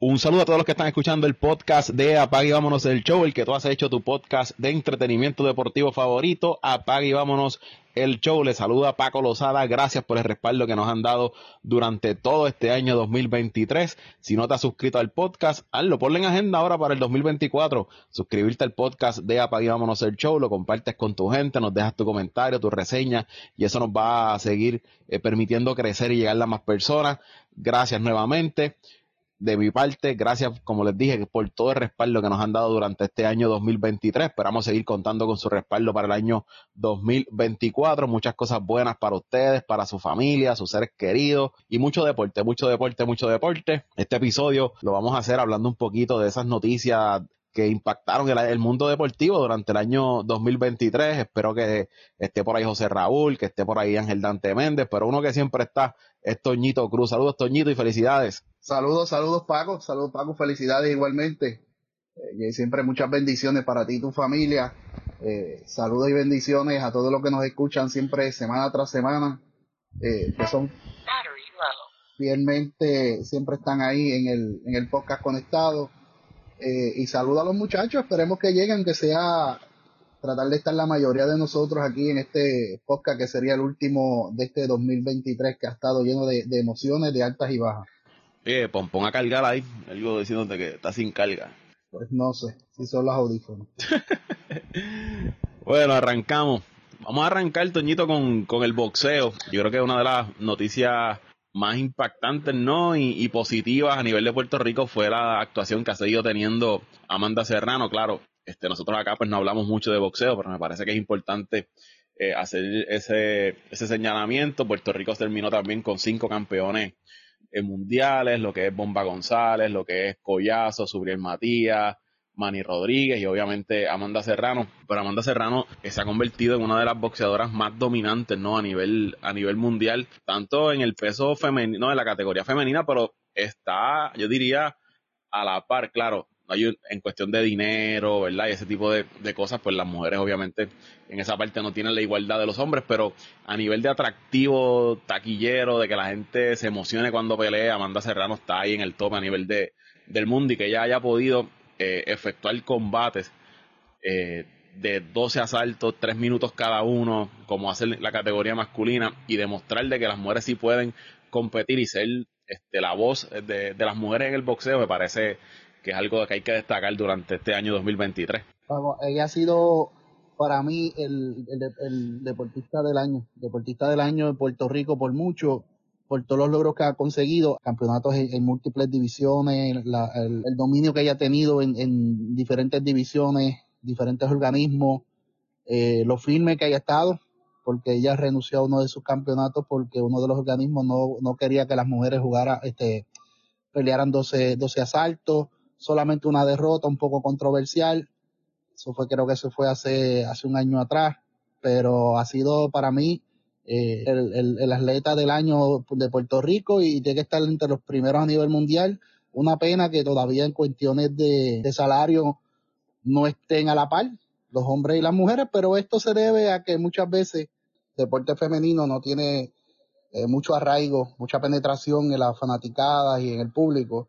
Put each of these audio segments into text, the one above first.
Un saludo a todos los que están escuchando el podcast de Apague y Vámonos el Show, el que tú has hecho tu podcast de entretenimiento deportivo favorito. Apague y Vámonos el Show. Les saluda Paco Lozada. Gracias por el respaldo que nos han dado durante todo este año 2023. Si no te has suscrito al podcast, hazlo. Ponle en agenda ahora para el 2024. Suscribirte al podcast de Apague y Vámonos el Show. Lo compartes con tu gente, nos dejas tu comentario, tu reseña y eso nos va a seguir eh, permitiendo crecer y llegar a más personas. Gracias nuevamente de mi parte, gracias, como les dije, por todo el respaldo que nos han dado durante este año 2023. Esperamos seguir contando con su respaldo para el año 2024. Muchas cosas buenas para ustedes, para su familia, sus seres queridos y mucho deporte, mucho deporte, mucho deporte. Este episodio lo vamos a hacer hablando un poquito de esas noticias que impactaron el, mundo deportivo durante el año 2023. Espero que esté por ahí José Raúl, que esté por ahí Ángel Dante Méndez, pero uno que siempre está es Toñito Cruz. Saludos Toñito y felicidades. Saludos, saludos Paco, saludos Paco, felicidades igualmente. Eh, y siempre muchas bendiciones para ti y tu familia. Eh, saludos y bendiciones a todos los que nos escuchan siempre semana tras semana, eh, que son fielmente, siempre están ahí en el, en el podcast conectado. Y saludos a los muchachos, esperemos que lleguen, que sea tratar de estar la mayoría de nosotros aquí en este podcast que sería el último de este 2023 que ha estado lleno de emociones, de altas y bajas. Eh, pon, a cargar ahí, algo diciéndote que está sin carga. Pues no sé, si son los audífonos. bueno, arrancamos. Vamos a arrancar, Toñito, con, con el boxeo. Yo creo que es una de las noticias más impactantes, ¿no? Y, positivas a nivel de Puerto Rico fue la actuación que ha seguido teniendo Amanda Serrano. Claro, este, nosotros acá pues no hablamos mucho de boxeo, pero me parece que es importante eh, hacer ese, ese señalamiento. Puerto Rico terminó también con cinco campeones en mundiales, lo que es Bomba González, lo que es Collazo, Subriel Matías, Manny Rodríguez y obviamente Amanda Serrano. Pero Amanda Serrano se ha convertido en una de las boxeadoras más dominantes, ¿no? A nivel, a nivel mundial, tanto en el peso femenino, en la categoría femenina, pero está, yo diría, a la par, claro en cuestión de dinero, ¿verdad? Y ese tipo de, cosas, pues las mujeres obviamente en esa parte no tienen la igualdad de los hombres, pero a nivel de atractivo, taquillero, de que la gente se emocione cuando pelea, Amanda Serrano está ahí en el top a nivel de, del mundo y que ella haya podido eh, efectuar combates eh, de 12 asaltos, 3 minutos cada uno, como hace la categoría masculina, y demostrar de que las mujeres sí pueden competir y ser este, la voz de, de las mujeres en el boxeo, me parece que es algo que hay que destacar durante este año 2023. ella ha sido para mí el, deportista del año, deportista del año de Puerto Rico por mucho, por todos los logros que ha conseguido, campeonatos en, múltiples divisiones, el, dominio que ella ha tenido en, diferentes divisiones, diferentes organismos, eh, lo firme que haya estado, porque ella renunció a uno de sus campeonatos porque uno de los organismos no, no quería que las mujeres jugaran, este, pelearan 12, 12 asaltos, solamente una derrota un poco controversial. Eso fue, creo que eso fue hace, hace un año atrás, pero ha sido para mí eh, el, el, atleta del año de Puerto Rico y tiene que estar entre los primeros a nivel mundial. Una pena que todavía en cuestiones de, de salario no estén a la par los hombres y las mujeres, pero esto se debe a que muchas veces el deporte femenino no tiene eh, mucho arraigo, mucha penetración en las fanaticadas y en el público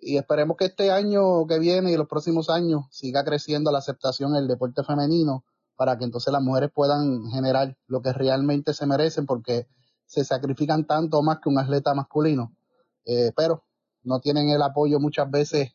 y esperemos que este año que viene y los próximos años siga creciendo la aceptación del deporte femenino para que entonces las mujeres puedan generar lo que realmente se merecen porque se sacrifican tanto más que un atleta masculino, eh, pero no tienen el apoyo muchas veces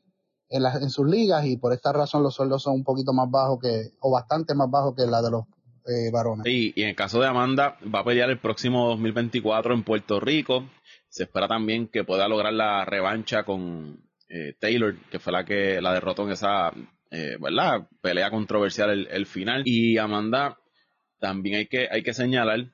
en, las, en sus ligas y por esta razón los sueldos son un poquito más bajos que, o bastante más bajos que la de los eh, varones. Y en el caso de Amanda, va a pelear el próximo 2024 en Puerto Rico. Se espera también que pueda lograr la revancha con eh, Taylor, que fue la que la derrotó en esa eh, ¿verdad? pelea controversial el, final. Y Amanda, también hay que, hay que señalar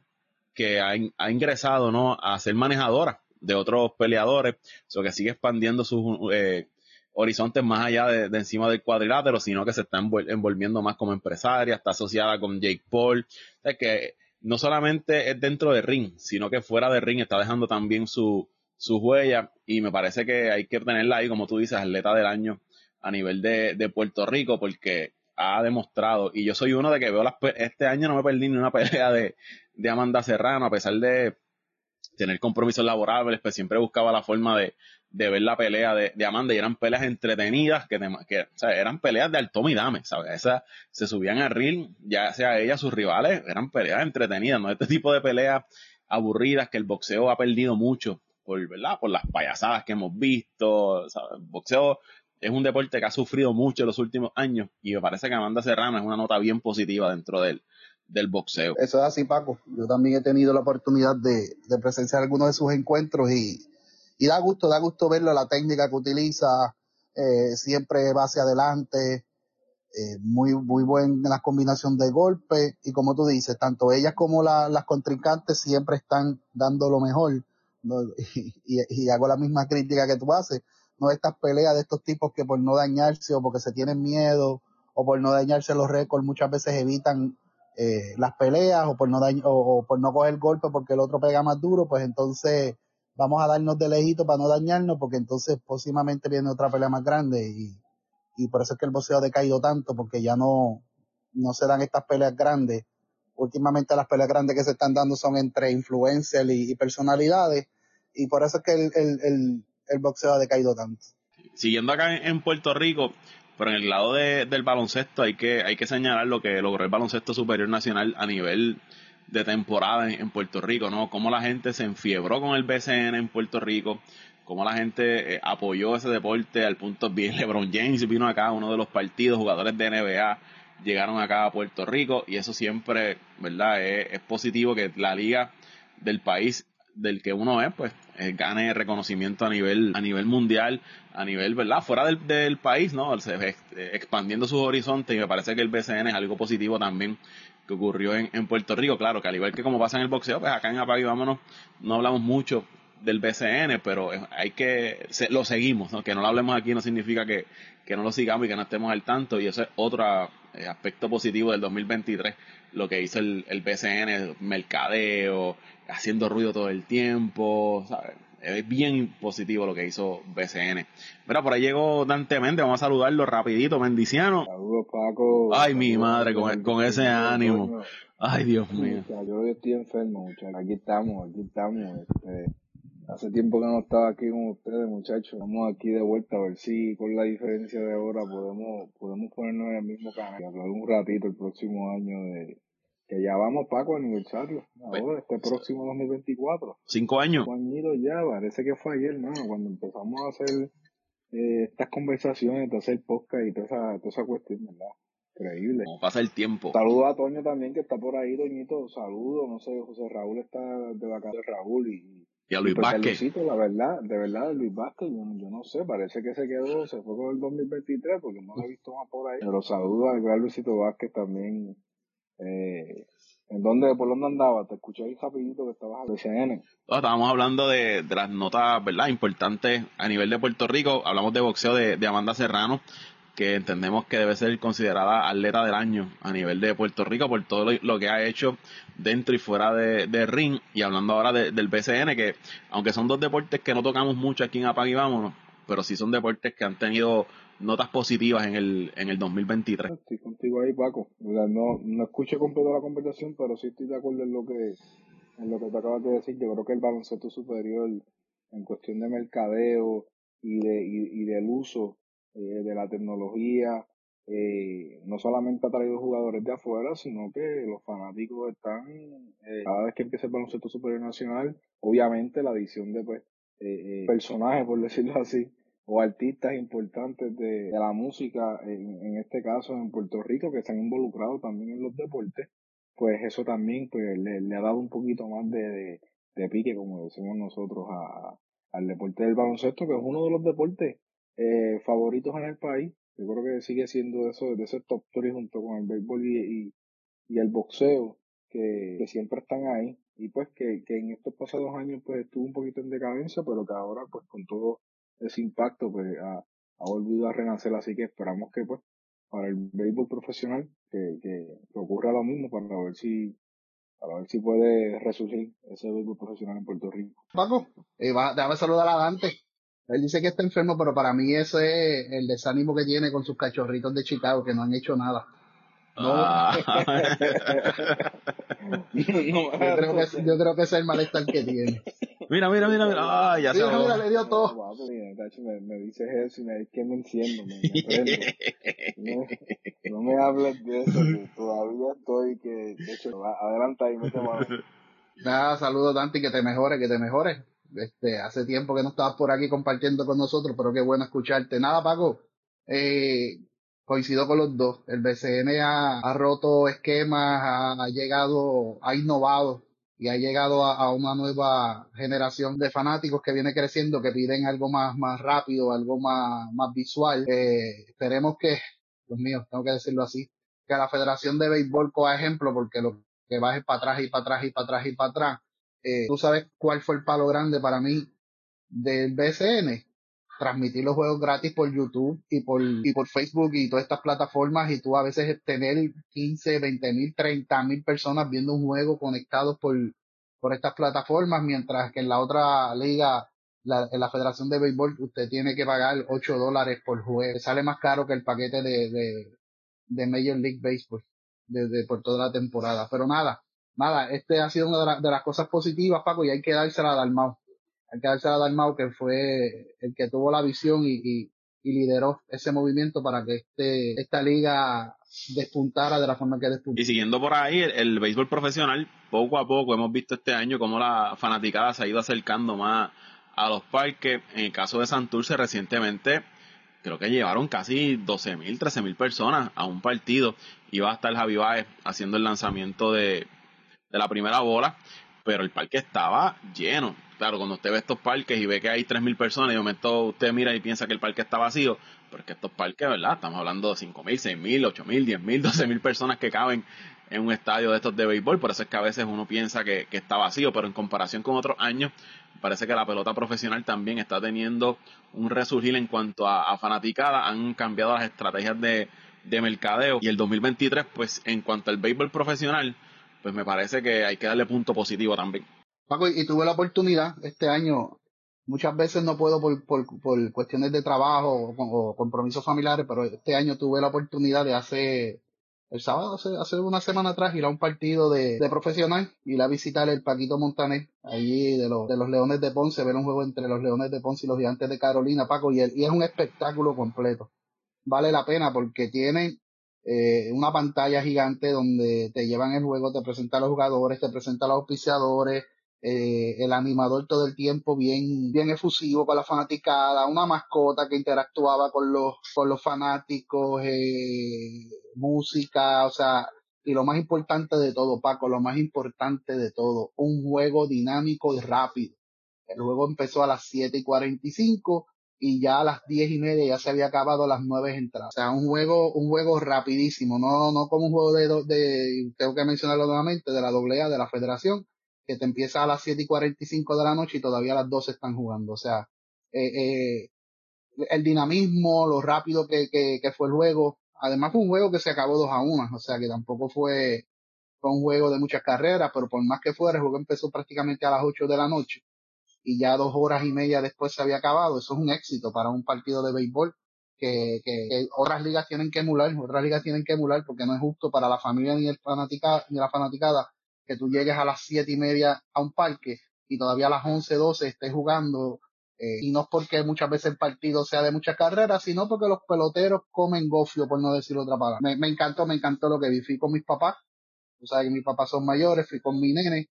que ha, ingresado ¿no? a ser manejadora de otros peleadores, eso que sigue expandiendo sus eh, horizontes más allá de, encima del cuadrilátero, sino que se está envolviendo más como empresaria, está asociada con Jake Paul, o que no solamente es dentro del ring, sino que fuera del ring está dejando también su, su huella y me parece que hay que tenerla ahí, como tú dices, atleta del año a nivel de, de Puerto Rico porque ha demostrado, y yo soy uno de que veo las, este año no me perdí ni una pelea de, de Amanda Serrano, a pesar de tener compromisos laborables, pues siempre buscaba la forma de, de ver la pelea de, Amanda y eran peleas entretenidas, que, que eran peleas de alto y dame, ¿sabes? Se subían al ring, ya sea ella, sus rivales, eran peleas entretenidas, no este tipo de peleas aburridas que el boxeo ha perdido mucho por, ¿verdad? por las payasadas que hemos visto. El boxeo es un deporte que ha sufrido mucho en los últimos años y me parece que Amanda Serrano es una nota bien positiva dentro del, boxeo. Eso es así, Paco. Yo también he tenido la oportunidad de, de presenciar algunos de sus encuentros y, y da gusto, da gusto verlo, la técnica que utiliza, eh, siempre va hacia adelante, eh, muy, muy buena la combinación de golpes y como tú dices, tanto ellas como las contrincantes siempre están dando lo mejor. Y, y, hago la misma crítica que tú haces, no estas peleas de estos tipos que por no dañarse o porque se tienen miedo o por no dañarse los récords muchas veces evitan eh, las peleas o por no dañ o, por no coger golpe porque el otro pega más duro, pues entonces vamos a darnos de lejito para no dañarnos porque entonces próximamente viene otra pelea más grande y, y por eso es que el boxeo ha decaído tanto porque ya no, no se dan estas peleas grandes. Últimamente las peleas grandes que se están dando son entre influencers y, personalidades y por eso es que el, el, boxeo ha decaído tanto. Siguiendo acá en, Puerto Rico, pero en el lado de, del baloncesto hay que, hay que señalar lo que logró el baloncesto superior nacional a nivel de temporada en, Puerto Rico, ¿no? Cómo la gente se enfiebró con el BCN en Puerto Rico, cómo la gente eh, apoyó ese deporte al punto bien LeBron James vino acá, uno de los partidos, jugadores de NBA llegaron acá a Puerto Rico y eso siempre, ¿verdad? Es, positivo que la liga del país del que uno es, pues eh, gane reconocimiento a nivel a nivel mundial, a nivel, ¿verdad? Fuera del, del país, ¿no? Se, eh, expandiendo sus horizontes y me parece que el BCN es algo positivo también que ocurrió en, en, Puerto Rico. Claro, que al igual que como pasa en el boxeo, pues acá en Apague Vámonos no hablamos mucho del BCN, pero hay que, lo seguimos, ¿no? que no lo hablemos aquí no significa que, que no lo sigamos y que no estemos al tanto, y ese es otro eh, aspecto positivo del 2023, lo que hizo el, el BCN, mercadeo, haciendo ruido todo el tiempo, ¿sabes? es bien positivo lo que hizo BCN. Mira, por ahí llegó Dante Méndez, vamos a saludarlo rapidito, bendiciano. Saludos Paco. Ay, mi madre, con, con ese ánimo. Ay, Dios mío. Yo estoy enfermo, muchachos. Aquí estamos, aquí estamos. Este, hace tiempo que no estaba aquí con ustedes, muchachos. Estamos aquí de vuelta a ver si con la diferencia de ahora podemos, podemos ponernos en el mismo canal y hablar un ratito el próximo año de, que ya vamos, Paco, aniversario. Ahora, pues, este próximo 2024. Cinco años. Cinco añitos ya, parece que fue ayer, ¿no? Cuando empezamos a hacer eh, estas conversaciones, de hacer podcast y toda esa, toda esa cuestión, ¿verdad? Increíble. Como pasa el tiempo. Saludo a Toño también, que está por ahí, Doñito. Saludo, no sé, José Raúl está de vacaciones, Raúl y... Y a Luis pues, Vázquez. la verdad, de verdad, Luis Vázquez, yo, yo, no sé, parece que se quedó, se fue con el 2023 porque no lo he visto más por ahí. Pero saludo al gran Luisito Vázquez también, eh, ¿En dónde, por dónde andaba? Te escuché ahí rapidito que estabas de CNN. estábamos hablando de, de, las notas, ¿verdad? Importantes a nivel de Puerto Rico. Hablamos de boxeo de, de, Amanda Serrano, que entendemos que debe ser considerada atleta del año a nivel de Puerto Rico por todo lo, que ha hecho dentro y fuera de, de ring. Y hablando ahora del BCN, que aunque son dos deportes que no tocamos mucho aquí en Apag y Vámonos, pero sí son deportes que han tenido notas positivas en el, en el 2023. Estoy contigo ahí, Paco. No, no escuché completo la conversación, pero sí estoy de acuerdo en lo que, en lo que te acabas de decir. Yo creo que el baloncesto superior, en cuestión de mercadeo y, de, y, del uso eh, de la tecnología, eh, no solamente ha traído jugadores de afuera, sino que los fanáticos están, eh, cada vez que empieza el baloncesto superior nacional, obviamente la adición de pues, eh, personajes, por decirlo así, o artistas importantes de, la música, en, este caso en Puerto Rico, que están involucrados también en los deportes, pues eso también pues, le, ha dado un poquito más de, de, pique, como decimos nosotros, a, al deporte del baloncesto, que es uno de los deportes eh, favoritos en el país. Yo creo que sigue siendo eso, de ese top 3 junto con el béisbol y, y, el boxeo, que, que, siempre están ahí. Y pues que, que en estos pasados años pues estuvo un poquito en decadencia, pero que ahora pues con todo ese impacto pues ha, ha volvido a renacer, así que esperamos que pues para el béisbol profesional que, que, ocurra lo mismo para ver si para ver si puede resurgir ese béisbol profesional en Puerto Rico. Paco, eh, va, déjame saludar a Dante. Él dice que está enfermo, pero para mí ese es el desánimo que tiene con sus cachorritos de Chicago, que no han hecho nada. No. Ah. yo, creo que, yo creo que ese es el malestar que tiene. Mira, mira, mira, mira. Ah, ya se Mira, mira, le dio todo. Guapo, mira, tacho, me, me dices eso y me que me enciendo, me, me prendo. No, no me hables de eso, que todavía estoy que, de hecho, adelanta y mete mano. Nada, saludos Dante, que te mejores, que te mejores. Este, hace tiempo que no estabas por aquí compartiendo con nosotros, pero qué bueno escucharte. Nada, Paco, eh, coincido con los dos. El BCN ha, ha roto esquemas, ha, ha llegado, ha innovado y ha llegado a, una nueva generación de fanáticos que viene creciendo, que piden algo más, más rápido, algo más, más visual. Eh, esperemos que, Dios mío, tengo que decirlo así, que la Federación de Béisbol coja ejemplo, porque lo que baje para atrás y para atrás y para atrás y para atrás. Eh, ¿Tú sabes cuál fue el palo grande para mí del BCN? Transmitir los juegos gratis por YouTube y por, y por Facebook y todas estas plataformas y tú a veces tener 15, 20 mil, 30 mil personas viendo un juego conectados por, por estas plataformas, mientras que en la otra liga, la, en la Federación de Béisbol, usted tiene que pagar 8 dólares por juego. Sale más caro que el paquete de, de, de Major League Baseball desde por toda la temporada. Pero nada, nada, este ha sido una de, la- de las cosas positivas, Paco, y hay que dársela a Dalmau. Hay que dársela a Dalmau, que fue el que tuvo la visión y, lideró ese movimiento para que este, esta liga despuntara de la forma que despuntó. Y siguiendo por ahí, el, el béisbol profesional, poco a poco hemos visto este año cómo la fanaticada se ha ido acercando más a los parques. En el caso de Santurce, recientemente, creo que llevaron casi 12.000, 13.000 personas a un partido. Iba a estar Javi Baez haciendo el lanzamiento de, de la primera bola, pero el parque estaba lleno. Claro, cuando usted ve estos parques y ve que hay 3.000 personas, y de momento usted mira y piensa que el parque está vacío, pero es que estos parques, ¿verdad? Estamos hablando de 5.000, 6.000, 8.000, 10.000, 12.000 personas que caben en un estadio de estos de béisbol, por eso es que a veces uno piensa que, está vacío, pero en comparación con otros años, parece que la pelota profesional también está teniendo un resurgir en cuanto a, a fanaticada, han cambiado las estrategias de, de mercadeo y el 2023, pues en cuanto al béisbol profesional, pues me parece que hay que darle punto positivo también. Paco, y tuve la oportunidad este año, muchas veces no puedo por, por, por cuestiones de trabajo o, compromisos familiares, pero este año tuve la oportunidad de hace, el sábado, hace, hace una semana atrás, ir a un partido de, de profesional, ir a visitar el Paquito Montaner, allí de los, de los Leones de Ponce, ver un juego entre los Leones de Ponce y los Gigantes de Carolina, Paco, y, el- y es un espectáculo completo. Vale la pena porque tienen eh, una pantalla gigante donde te llevan el juego, te presentan los jugadores, te presentan los auspiciadores, eh, el animador todo el tiempo bien, bien efusivo con la fanaticada, una mascota que interactuaba con los, con los fanáticos, eh, música, o sea, y lo más importante de todo, Paco, lo más importante de todo, un juego dinámico y rápido. El juego empezó a las 7 y 45 y ya a las 10 y media ya se había acabado las nueve entradas. O sea, un juego, un juego rapidísimo, no, no como un juego de, de, tengo que mencionarlo nuevamente, de la AA, de la federación, que te empieza a las 7 y 45 de la noche y todavía a las 12 están jugando. O sea, eh, eh, el dinamismo, lo rápido que, que, que fue el juego. Además fue un juego que se acabó 2 a 1, o sea que tampoco fue, fue un juego de muchas carreras, pero por más que fuera, el juego empezó prácticamente a las 8 de la noche y ya dos horas y media después se había acabado. Eso es un éxito para un partido de béisbol que, que, que otras ligas tienen que emular, otras ligas tienen que emular porque no es justo para la familia ni el fanatica, ni la fanaticada que tú llegues a las siete y media a un parque y todavía a las once, doce estés jugando eh, y no es porque muchas veces el partido sea de muchas carreras, sino porque los peloteros comen gofio, por no decir otra palabra. Me, me encantó, me encantó lo que vi. Fui con mis papás, tú sabes que mis papás son mayores, fui con mi nene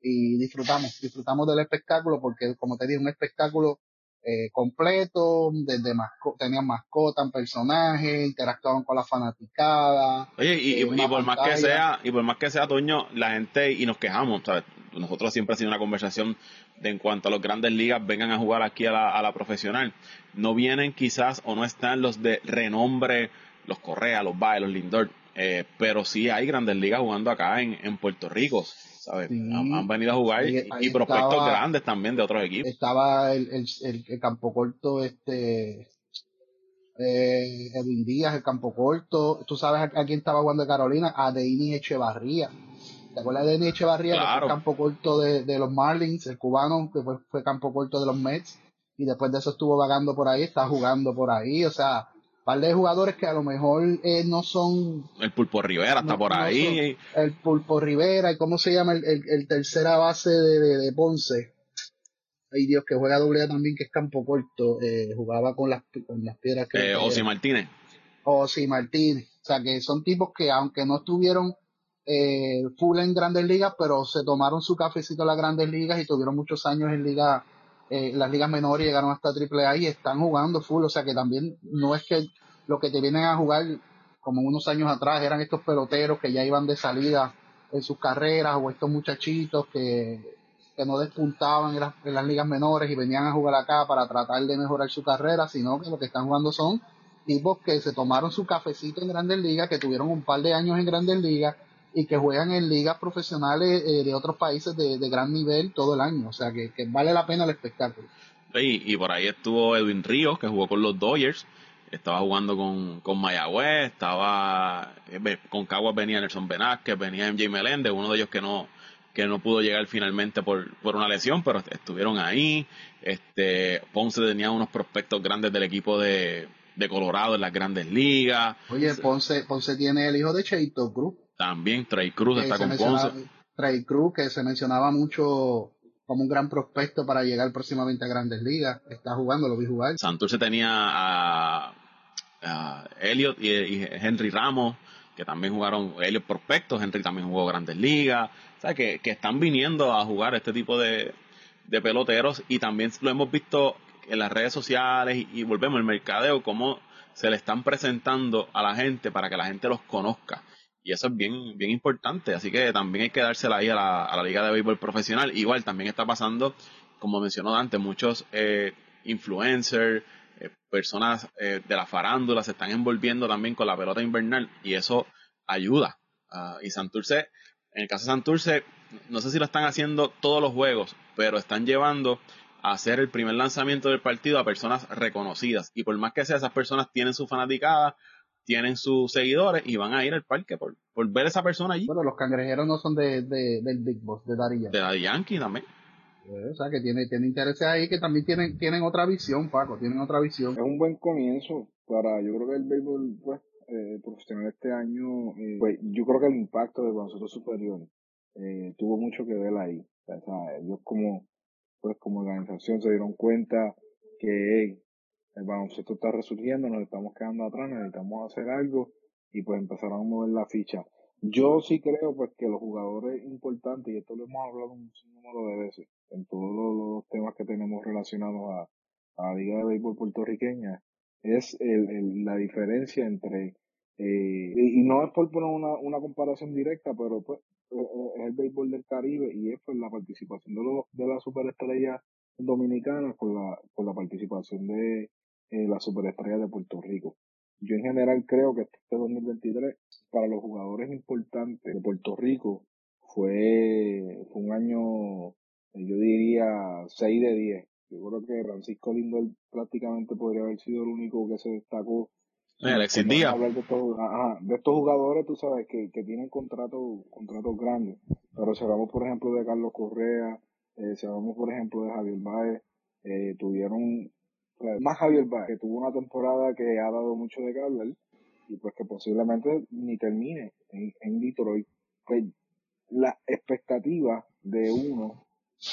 y disfrutamos, disfrutamos del espectáculo porque, como te dije, un espectáculo eh, completo, desde masco tenían mascotas, personajes, interactuaban con la fanaticada. Oye, y, eh, por más que sea, y por más que sea, Toño, la gente, y nos quejamos, ¿sabes? Nosotros siempre ha sido una conversación de en cuanto a las grandes ligas vengan a jugar aquí a la, a la profesional. No vienen quizás o no están los de renombre, los Correa, los Baez, los Lindor, eh, pero sí hay grandes ligas jugando acá en, en Puerto Rico, ¿sabes? Sí. Han, han venido a jugar y, y prospectos estaba- grandes también de otros equipos. Estaba el, el, el, el campo corto, este, eh, Edwin Díaz, el campo corto. Tú sabes a, a quién estaba jugando de Carolina, a Denis Echevarría. ¿Te acuerdas de Denis Echevarría? Que fue campo corto de, de los Marlins, el cubano, que fue, fue campo corto de los Mets. Y después de eso estuvo vagando por ahí, está jugando por ahí. O sea, par de jugadores que a lo mejor eh, no son El Pulpo Rivera está No, por no ahí. el Pulpo Rivera y cómo se llama el, el, el tercera base de, de, de Ponce. ay Dios, que juega doble también, que es campo corto, eh, jugaba con las, con las piedras que... Eh, Osi Martínez. Osi Martínez. O sea, que son tipos que aunque no estuvieron eh, full en grandes ligas, pero se tomaron su cafecito en las grandes ligas y tuvieron muchos años en liga, eh, las ligas menores llegaron hasta triple A y están jugando full. O sea, que también no es que lo que te vienen a jugar como unos años atrás eran estos peloteros que ya iban de salida en sus carreras o estos muchachitos que, que no despuntaban en las, en las ligas menores y venían a jugar acá para tratar de mejorar su carrera, sino que lo que están jugando son tipos que se tomaron su cafecito en grandes ligas, que tuvieron un par de años en grandes ligas y que juegan en ligas profesionales eh, de otros países de, de, gran nivel todo el año. O sea, que, que vale la pena el espectáculo. Y, y, por ahí estuvo Edwin Ríos, que jugó con los Dodgers. Estaba jugando con, con Mayagüez, estaba eh, con Caguas venía Nelson Benázquez, venía MJ Meléndez, uno de ellos que no, que no pudo llegar finalmente por, por una lesión, pero estuvieron ahí. Este, Ponce tenía unos prospectos grandes del equipo de, de Colorado en las grandes ligas. Oye, Ponce, Ponce tiene el hijo de Cheito Cruz. También Trey Cruz está con Ponce. Trey Cruz, que se mencionaba mucho como un gran prospecto para llegar próximamente a grandes ligas. Está jugando, lo vi jugar. Santurce tenía a, a Elliot y, y, Henry Ramos, que también jugaron, Elliot prospectos, Henry también jugó grandes ligas. O sea, que, que están viniendo a jugar este tipo de, de peloteros y también lo hemos visto en las redes sociales y, y volvemos al mercadeo, cómo se le están presentando a la gente para que la gente los conozca. Y eso es bien, bien importante. Así que también hay que dársela ahí a la, a la Liga de Béisbol Profesional. Igual también está pasando, como mencionó antes, muchos eh, influencers, eh, personas eh, de la farándula se están envolviendo también con la pelota invernal y eso ayuda. Uh, y Santurce, en el caso de Santurce, no sé si lo están haciendo todos los juegos, pero están llevando a hacer el primer lanzamiento del partido a personas reconocidas. Y por más que sea, esas personas tienen su fanaticada, tienen sus seguidores y van a ir al parque por, por ver a esa persona allí. Bueno, los cangrejeros no son de, de del Big Boss, de Daddy Yankee. De Daddy Yankee también. O sea, que tiene, tiene intereses ahí que también tienen, tienen otra visión, Paco, tienen otra visión. Es un buen comienzo para, yo creo que el béisbol, pues, eh, profesional este año, eh, pues, yo creo que el impacto del baloncesto superior eh, tuvo mucho que ver ahí. O sea, ellos como, pues, como organización se dieron cuenta que hey, el baloncesto está resurgiendo, nos estamos quedando atrás, necesitamos hacer algo y pues empezaron a mover la ficha. Yo sí creo pues que los jugadores importantes, y esto lo hemos hablado un número de veces, en todos los, temas que tenemos relacionados a, a, la Liga de Béisbol puertorriqueña, es el, el, la diferencia entre, eh, y, no es por poner una, una comparación directa, pero pues es el béisbol del Caribe y es pues la participación de, los, de la superestrella dominicana con la, con la participación de eh, la superestrella de Puerto Rico. Yo en general creo que este 2023 para los jugadores importantes de Puerto Rico fue, fue un año, yo diría 6 de 10. Yo creo que Francisco Lindor prácticamente podría haber sido el único que se destacó. Alexis Díaz. Hablar de, estos, ajá, de estos jugadores, tú sabes, que, que tienen contratos contratos grandes. Pero si hablamos, por ejemplo, de Carlos Correa, eh, si hablamos, por ejemplo, de Javier Baez, eh, tuvieron más Javier Baez, que tuvo una temporada que ha dado mucho de qué y pues que posiblemente ni termine en, en Detroit. Pues la expectativa de uno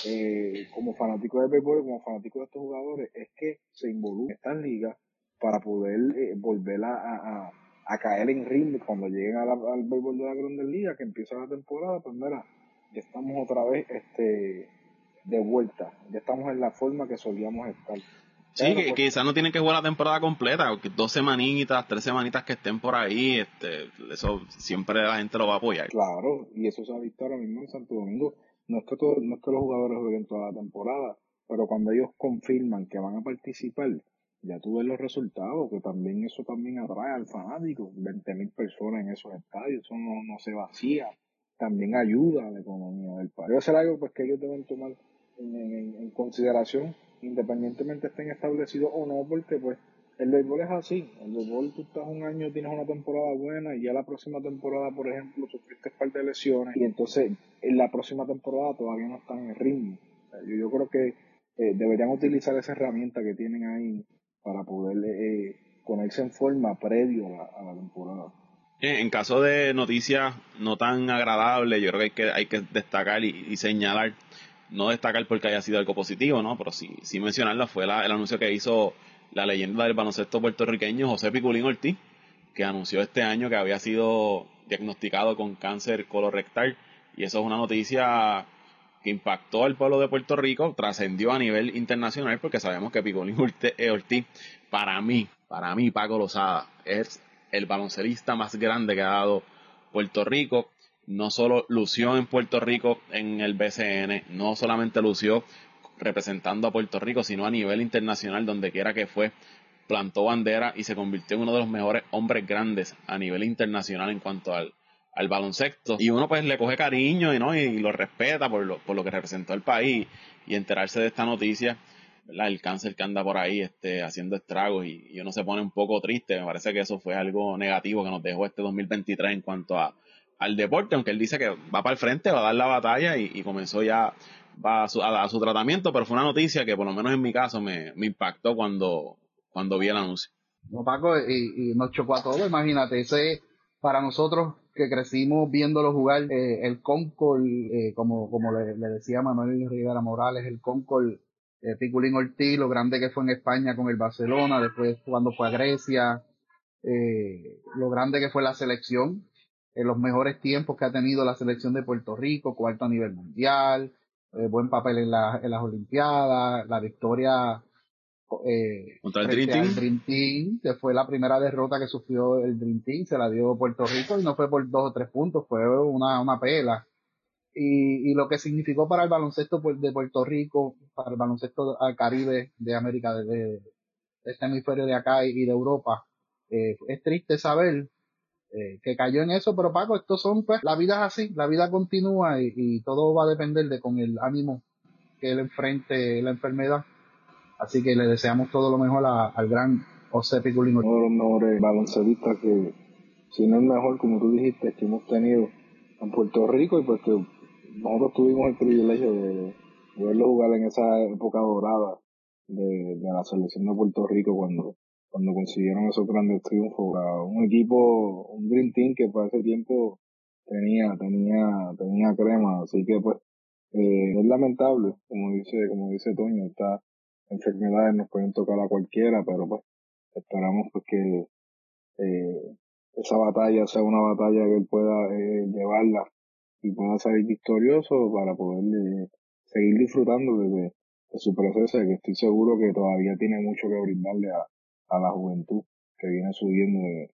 eh, como fanático de béisbol, como fanático de estos jugadores, es que se involucre en estas ligas para poder eh, volver a, a, caer en ritmo cuando lleguen al béisbol de la Grandes Ligas, que empieza la temporada, pues mira, ya estamos otra vez este de vuelta, ya estamos en la forma que solíamos estar. Sí, que, quizás no tienen que jugar la temporada completa, dos semanitas, tres semanitas que estén por ahí, este, eso siempre la gente lo va a apoyar. Claro, y eso se ha visto ahora mismo en Santo Domingo. No es que, todo, no es que los jugadores jueguen toda la temporada, pero cuando ellos confirman que van a participar, ya tú ves los resultados, que también eso también atrae al fanático, 20 mil personas en esos estadios, eso no, no se vacía, también ayuda a la economía del país. Debe ser algo pues que ellos deben tomar en, en, en consideración independientemente estén establecidos o no, porque pues el béisbol es así. El béisbol tú estás un año, tienes una temporada buena y ya la próxima temporada, por ejemplo, sufriste un par de lesiones y entonces en la próxima temporada todavía no están en el ritmo. Yo, yo, creo que eh, deberían utilizar esa herramienta que tienen ahí para poder eh, ponerse en forma previo a la, temporada. En caso de noticias no tan agradables, yo creo que hay que, hay que destacar y señalar no destacar porque haya sido algo positivo, ¿no? Pero sí, sí mencionarla fue el anuncio que hizo la leyenda del baloncesto puertorriqueño José Piculín Ortiz, que anunció este año que había sido diagnosticado con cáncer colorectal. Y eso es una noticia que impactó al pueblo de Puerto Rico, trascendió a nivel internacional, porque sabemos que Piculín eh, Ortiz, para mí, para mí, Paco Lozada, es el baloncelista más grande que ha dado Puerto Rico. No solo lució en Puerto Rico en el BCN, no solamente lució representando a Puerto Rico, sino a nivel internacional, donde quiera que fue, plantó bandera y se convirtió en uno de los mejores hombres grandes a nivel internacional en cuanto al, al baloncesto. Y uno pues le coge cariño y, ¿no? y lo respeta por lo, por lo que representó el país y enterarse de esta noticia, el cáncer que anda por ahí este, haciendo estragos y, y, uno se pone un poco triste. Me parece que eso fue algo negativo que nos dejó este 2023 en cuanto a, al deporte, aunque él dice que va para el frente, va a dar la batalla y, comenzó ya va a su, a, su, tratamiento, pero fue una noticia que por lo menos en mi caso me, impactó cuando, cuando vi el anuncio. No, Paco, y, y nos chocó a todos, imagínate, ese para nosotros que crecimos viéndolo jugar, eh, el Concord, eh, como, como le, decía Manuel Rivera Morales, el Concord, eh, Piculín Ortiz, lo grande que fue en España con el Barcelona, después cuando fue a Grecia, eh, lo grande que fue la selección, en los mejores tiempos que ha tenido la selección de Puerto Rico, cuarto a nivel mundial, eh, buen papel en, la, en las Olimpiadas, la victoria eh, contra el Dream Team. que fue la primera derrota que sufrió el Dream Team, se la dio Puerto Rico y no fue por dos o tres puntos, fue una, una pela. Y, y lo que significó para el baloncesto de Puerto Rico, para el baloncesto al Caribe de América, de, de este hemisferio de acá y de Europa, eh, es triste saber eh, que cayó en eso, pero Paco, estos son, pues, la vida es así, la vida continúa y, todo va a depender de con el ánimo que él enfrente la enfermedad. Así que le deseamos todo lo mejor al gran José Piculino. Uno de los mejores baloncelistas que, si no el mejor, como tú dijiste, que hemos tenido en Puerto Rico y pues que nosotros tuvimos el privilegio de, verlo jugar en esa época dorada de, de la selección de Puerto Rico cuando cuando consiguieron esos grandes triunfos. Un equipo, un Dream Team que para ese tiempo tenía, tenía, tenía crema, así que pues eh, es lamentable, como dice, como dice Toño, estas enfermedades nos pueden tocar a cualquiera, pero pues esperamos pues que eh, esa batalla sea una batalla que él pueda eh, llevarla y pueda salir victorioso para poder eh, seguir disfrutando de, de, su proceso, que estoy seguro que todavía tiene mucho que brindarle a, a la juventud que viene subiendo de,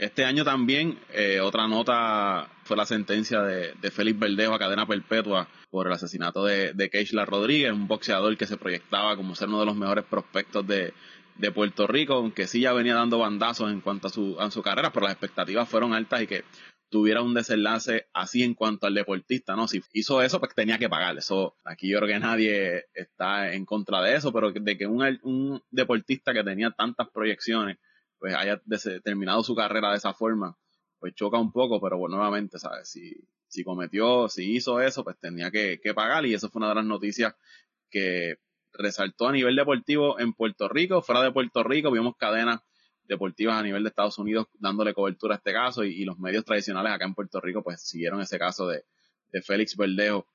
este año también, eh, otra nota fue la sentencia de, de Félix Verdejo a cadena perpetua por el asesinato de, de Keishla Rodríguez, un boxeador que se proyectaba como ser uno de los mejores prospectos de, de Puerto Rico, aunque sí ya venía dando bandazos en cuanto a su, a su carrera, pero las expectativas fueron altas y que tuviera un desenlace así en cuanto al deportista, ¿no? Si hizo eso, pues tenía que pagar. Eso, aquí yo creo que nadie está en contra de eso, pero de que un, un deportista que tenía tantas proyecciones, pues haya terminado su carrera de esa forma, pues choca un poco, pero bueno, nuevamente, ¿sabes? Si, si cometió, si hizo eso, pues tenía que, que pagar y eso fue una de las noticias que resaltó a nivel deportivo en Puerto Rico, fuera de Puerto Rico, vimos cadenas deportivas a nivel de Estados Unidos dándole cobertura a este caso y, los medios tradicionales acá en Puerto Rico pues siguieron ese caso de, de Félix Verdejo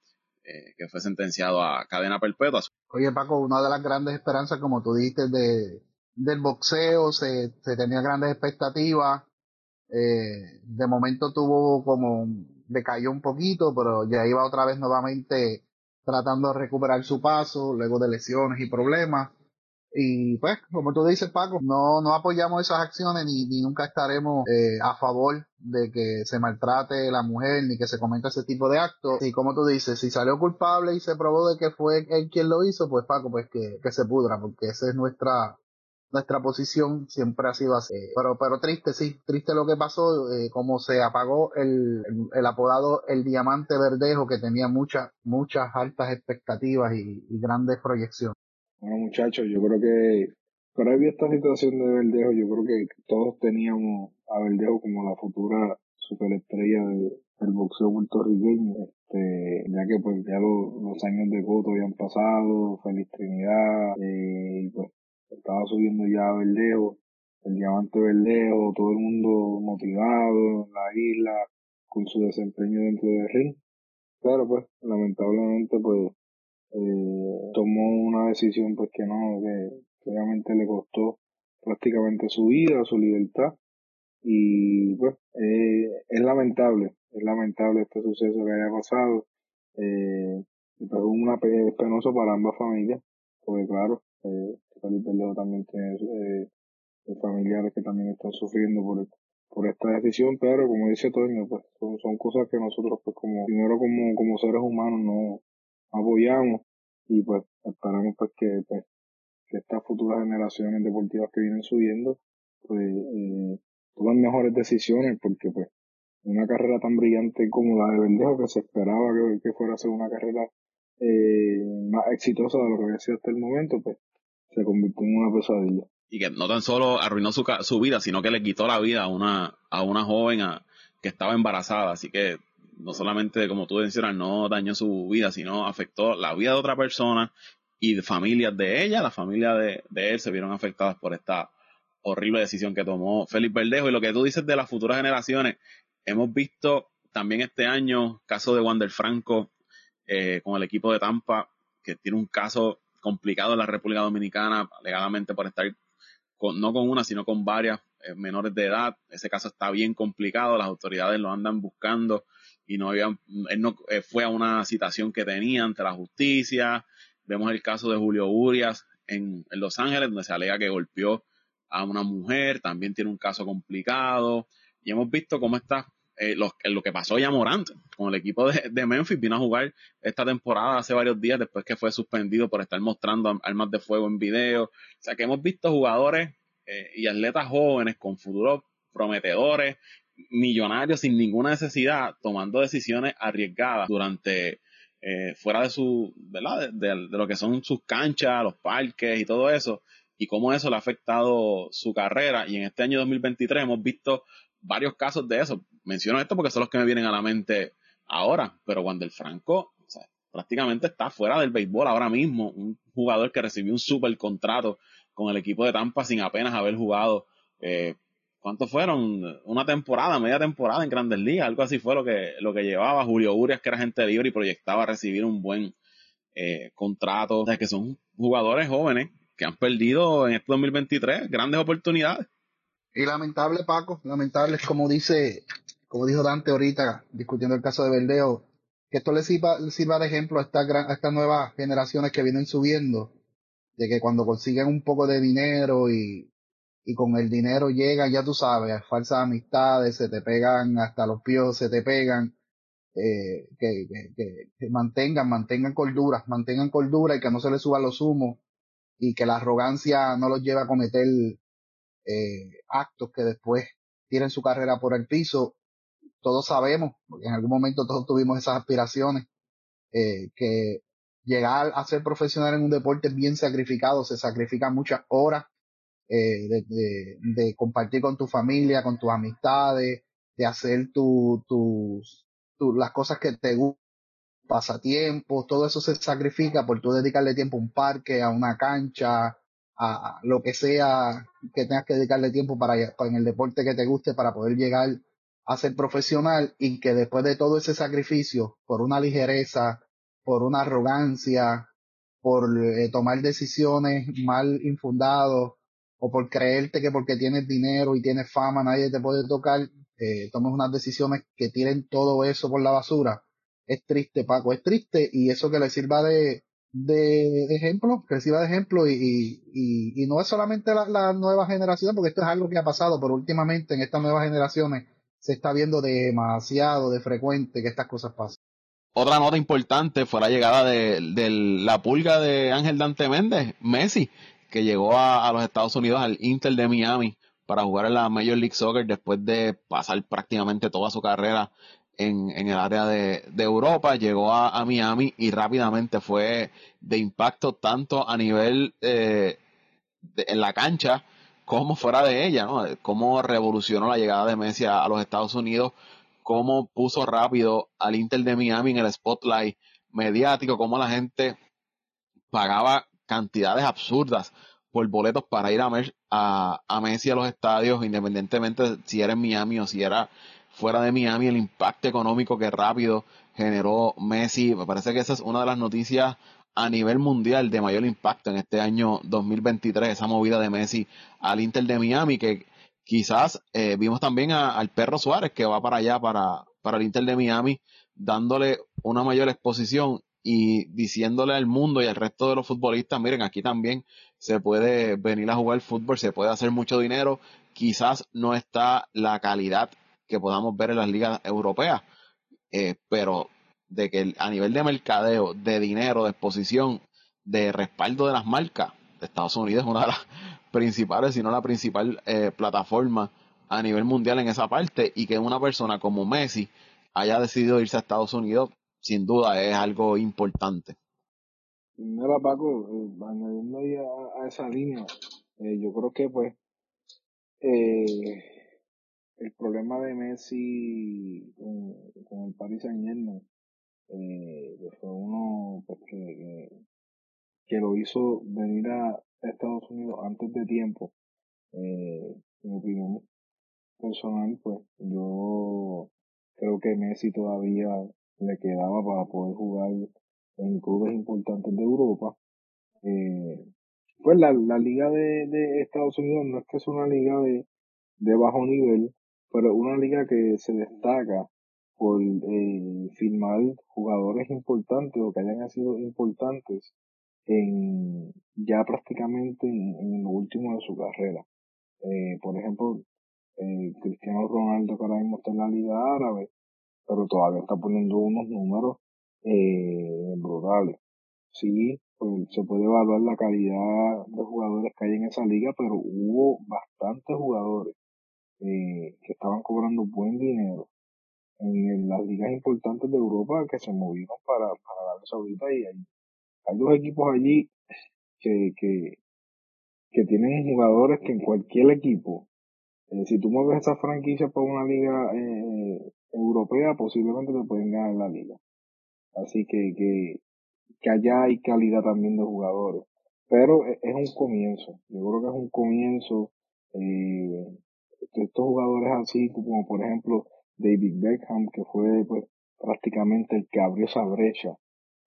eh, que fue sentenciado a cadena perpetua. Oye Paco, una de las grandes esperanzas como tú dijiste de, del boxeo, se, se tenía grandes expectativas, eh, de momento tuvo como, decayó un poquito, pero ya iba otra vez nuevamente tratando de recuperar su paso, luego de lesiones y problemas. Y pues, como tú dices, Paco, no, no apoyamos esas acciones ni, ni nunca estaremos eh, a favor de que se maltrate la mujer ni que se cometa ese tipo de actos. Y como tú dices, si salió culpable y se probó de que fue él quien lo hizo, pues Paco, pues que, que se pudra, porque esa es nuestra, nuestra posición siempre ha sido así. Pero, pero triste, sí, triste lo que pasó, eh, como se apagó el, el, apodado El Diamante Verdejo, que tenía muchas, muchas altas expectativas y, y grandes proyecciones. Bueno, muchachos, yo creo que previo a esta situación de Verdejo, yo creo que todos teníamos a Verdejo como la futura superestrella del boxeo puertorriqueño, este, ya que pues ya los años de Coto habían pasado, Feliz Trinidad, eh, y pues estaba subiendo ya a Verdejo, el diamante Verdejo, todo el mundo motivado en la isla con su desempeño dentro del ring. pero pues lamentablemente pues eh, tomó una decisión pues que no, que, obviamente le costó prácticamente su vida, su libertad. Y pues eh, es lamentable, es lamentable este suceso que haya pasado, eh, pero una es penoso para ambas familias, porque claro, eh, Felipe Leo también tiene eh, familiares que también están sufriendo por, por esta decisión, pero como dice Toño, pues son, son cosas que nosotros pues como primero como, como seres humanos no apoyamos y pues esperamos pues que, pues, que estas futuras generaciones deportivas que vienen subiendo pues eh, tomen mejores decisiones porque pues una carrera tan brillante como la de Verdejo que se esperaba que, que fuera a ser una carrera eh, más exitosa de lo que había sido hasta el momento pues se convirtió en una pesadilla y que no tan solo arruinó su, su vida, sino que le quitó la vida a una, a una joven que estaba embarazada. Así que no solamente, como tú mencionas, no dañó su vida, sino afectó la vida de otra persona y de familias de ella, la familia de, de él se vieron afectadas por esta horrible decisión que tomó Félix Verdejo. Y lo que tú dices de las futuras generaciones, hemos visto también este año caso de Wander Franco eh, con el equipo de Tampa, que tiene un caso complicado en la República Dominicana, alegadamente por estar no con una, sino con varias eh, menores de edad. Ese caso está bien complicado, las autoridades lo andan buscando y no habían, él no eh, fue a una citación que tenía ante la justicia. Vemos el caso de Julio Urias en, Los Ángeles, donde se alega que golpeó a una mujer, también tiene un caso complicado. Y hemos visto cómo está eh, lo, lo, que pasó ya Morant con el equipo de, de, Memphis, vino a jugar esta temporada hace varios días después que fue suspendido por estar mostrando armas de fuego en video. O sea que hemos visto jugadores eh, y atletas jóvenes con futuros prometedores, millonarios sin ninguna necesidad, tomando decisiones arriesgadas durante eh, fuera de su, ¿verdad? De, de, lo que son sus canchas, los parques y todo eso, y cómo eso le ha afectado su carrera. Y en este año 2023 hemos visto varios casos de eso. Menciono esto porque son los que me vienen a la mente ahora, pero cuando el Franco prácticamente está fuera del béisbol ahora mismo, un jugador que recibió un super contrato con el equipo de Tampa sin apenas haber jugado, eh, ¿cuántos fueron? Una temporada, media temporada en Grandes Ligas, algo así fue lo que, lo que llevaba Julio Urias, que era gente libre y proyectaba recibir un buen eh, contrato, o sea, que son jugadores jóvenes que han perdido en este 2023 grandes oportunidades. Y lamentable, Paco, lamentable, como dice, como dijo Dante ahorita, discutiendo el caso de Verdeo, que esto le sirva, sirva de ejemplo a, estas a estas nuevas generaciones que vienen subiendo, de que cuando consiguen un poco de dinero y, y con el dinero llegan, ya tú sabes, falsas amistades, se te pegan hasta los pies, se te pegan, eh, que, que, que, mantengan, mantengan cordura, mantengan cordura y que no se les suba los humos y que la arrogancia no los lleve a cometer eh, actos que después tienen su carrera por el piso. Todos sabemos, porque en algún momento todos tuvimos esas aspiraciones, eh, que llegar a ser profesional en un deporte es bien sacrificado, se sacrifican muchas horas eh, de, compartir con tu familia, con tus amistades, de hacer tu, tus, tu, las cosas que te gustan, pasatiempos, todo eso se sacrifica por tú dedicarle tiempo a un parque, a una cancha, a, lo que sea que tengas que dedicarle tiempo para, en el deporte que te guste para poder llegar a ser profesional y que después de todo ese sacrificio, por una ligereza, por una arrogancia, por eh, tomar decisiones mal infundadas o por creerte que porque tienes dinero y tienes fama nadie te puede tocar, eh, tomes unas decisiones que tiren todo eso por la basura. Es triste, Paco, es triste y eso que le sirva de, de, ejemplo, que sirva de ejemplo y, y, y, no es solamente la, nueva generación, porque esto es algo que ha pasado, pero últimamente en estas nuevas generaciones se está viendo demasiado de frecuente que estas cosas pasen. Otra nota importante fue la llegada de, de la pulga de Ángel Dante Méndez, Messi, que llegó a, los Estados Unidos al Inter de Miami para jugar en la Major League Soccer después de pasar prácticamente toda su carrera en, el área de, Europa, llegó a, a, Miami y rápidamente fue de impacto tanto a nivel eh, de, en la cancha como fuera de ella, ¿no? Cómo revolucionó la llegada de Messi a, a, los Estados Unidos, cómo puso rápido al Inter de Miami en el spotlight mediático, cómo la gente pagaba cantidades absurdas por boletos para ir a, a, a Messi a los estadios, independientemente si era en Miami o si era fuera de Miami, el impacto económico que rápido generó Messi. Me parece que esa es una de las noticias a nivel mundial de mayor impacto en este año 2023, esa movida de Messi al Inter de Miami, que quizás eh, vimos también al Perro Suárez que va para allá, para, para el Inter de Miami, dándole una mayor exposición y diciéndole al mundo y al resto de los futbolistas, miren, aquí también se puede venir a jugar fútbol, se puede hacer mucho dinero, quizás no está la calidad que podamos ver en las ligas europeas, eh, pero de que a nivel de mercadeo, de dinero, de exposición, de respaldo de las marcas, Estados Unidos es una de las principales, si no la principal eh, plataforma a nivel mundial en esa parte y que una persona como Messi haya decidido irse a Estados Unidos, sin duda es algo importante. Mira, Paco, eh, añadiendo ahí a, esa línea, eh, yo creo que pues eh, el problema de Messi con, el Paris Saint Germain eh, fue uno pues, que, que, lo hizo venir a Estados Unidos antes de tiempo. Eh, mi opinión personal, pues yo creo que Messi todavía le quedaba para poder jugar en clubes importantes de Europa. Eh, pues la, la liga de, de, Estados Unidos no es que es una liga de, de bajo nivel, pero una liga que se destaca por eh, firmar jugadores importantes o que hayan sido importantes en ya prácticamente en, lo último de su carrera. Eh, por ejemplo, eh, Cristiano Ronaldo que ahora mismo está en la Liga Árabe, pero todavía está poniendo unos números eh, brutales. Sí, pues se puede evaluar la calidad de jugadores que hay en esa liga, pero hubo bastantes jugadores eh, que estaban cobrando buen dinero en las ligas importantes de Europa que se movieron para, para Arabia Saudita y hay, hay dos equipos allí que, que, que tienen jugadores que en cualquier equipo, eh, si tú mueves esa franquicia para una liga eh, europea, posiblemente te pueden ganar la liga. Así que, que, que allá hay calidad también de jugadores. Pero e, es, un comienzo. Yo creo que es un comienzo. Eh, estos jugadores así, como por ejemplo David Beckham, que fue pues prácticamente el que abrió esa brecha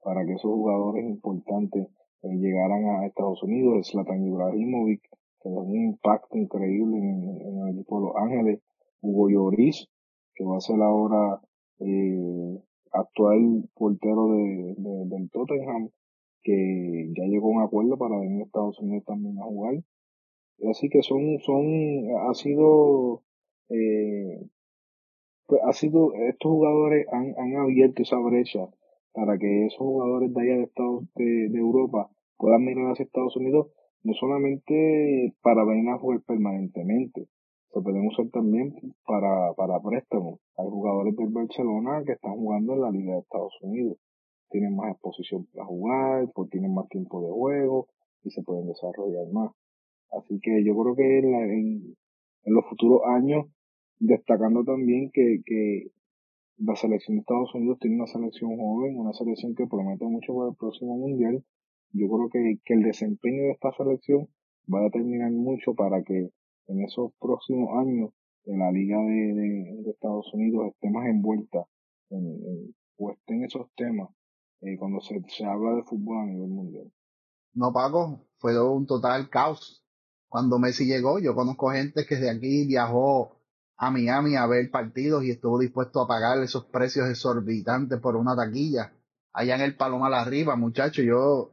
para que esos jugadores importantes eh, llegaran a Estados Unidos, Zlatan Ibrahimovic, que un impacto increíble en, el equipo de Los Ángeles, Hugo Lloris, que va a ser ahora eh, actual portero de, del Tottenham, que ya llegó a un acuerdo para venir a Estados Unidos también a jugar. Así que son, son, ha sido, eh, pues ha sido, estos jugadores han, han abierto esa brecha para que esos jugadores de allá de Estados, de, Europa puedan venir a Estados Unidos, no solamente para a jugar permanentemente, se pueden usar también para, para préstamos. Hay jugadores del Barcelona que están jugando en la Liga de Estados Unidos. Tienen más exposición para jugar, pues tienen más tiempo de juego y se pueden desarrollar más. Así que yo creo que en, en, los futuros años, destacando también que, que la selección de Estados Unidos tiene una selección joven, una selección que promete mucho para el próximo mundial. Yo creo que, que el desempeño de esta selección va a determinar mucho para que en esos próximos años en la Liga de, Estados Unidos esté más envuelta en, o esté en esos temas eh, cuando se, se habla de fútbol a nivel mundial. No, Paco, fue un total caos. Cuando Messi llegó, yo conozco gente que de aquí viajó a Miami a ver partidos y estuvo dispuesto a pagar esos precios exorbitantes por una taquilla. Allá en el Palomar arriba, muchachos, yo,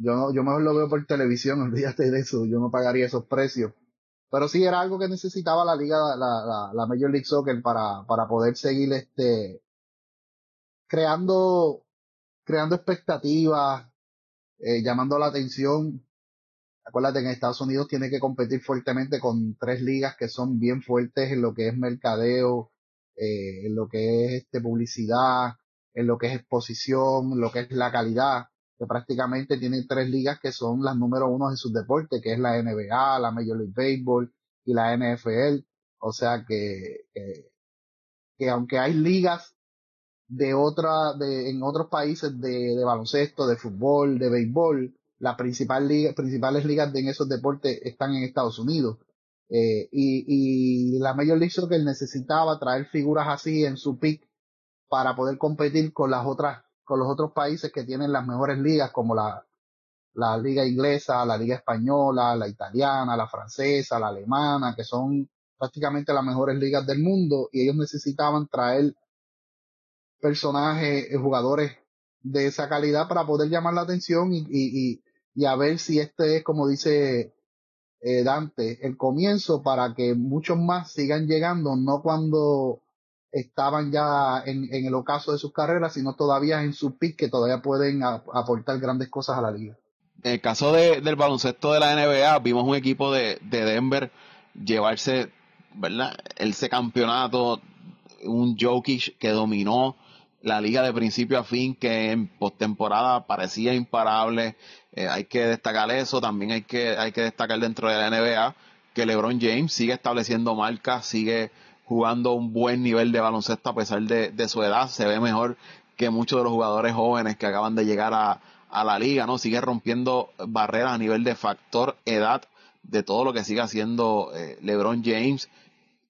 yo, yo mejor lo veo por televisión, olvídate de eso, yo no pagaría esos precios. Pero sí era algo que necesitaba la liga, la, la, la Major League Soccer para, para poder seguir este, creando, creando expectativas, eh, llamando la atención. Acuérdate que en Estados Unidos tiene que competir fuertemente con tres ligas que son bien fuertes en lo que es mercadeo, eh, en lo que es este publicidad, en lo que es exposición, en lo que es la calidad que prácticamente tiene tres ligas que son las número uno en sus deportes, que es la NBA, la Major League Baseball y la NFL. O sea que, que, aunque hay ligas de otra, de, en otros países de, de baloncesto, de fútbol, de béisbol, las principal liga, principales ligas de esos deportes están en Estados Unidos. Eh, y, y la Major League Soccer necesitaba traer figuras así en su pick para poder competir con las otras, con los otros países que tienen las mejores ligas como la, la liga inglesa, la liga española, la italiana, la francesa, la alemana, que son prácticamente las mejores ligas del mundo y ellos necesitaban traer personajes, eh, jugadores de esa calidad para poder llamar la atención y, y, y, a ver si este es, como dice eh, Dante, el comienzo para que muchos más sigan llegando, no cuando estaban ya en, el ocaso de sus carreras, sino todavía en su pick que todavía pueden aportar grandes cosas a la liga. En el caso de, del baloncesto de la NBA, vimos un equipo de, de Denver llevarse, ¿verdad? Ese campeonato, un Jokic que dominó la liga de principio a fin, que en postemporada parecía imparable. Eh, hay que destacar eso. También hay que, hay que destacar dentro de la NBA que LeBron James sigue estableciendo marcas, sigue jugando un buen nivel de baloncesto a pesar de, de su edad. Se ve mejor que muchos de los jugadores jóvenes que acaban de llegar a, a la liga, ¿no? Sigue rompiendo barreras a nivel de factor edad de todo lo que sigue haciendo eh, LeBron James,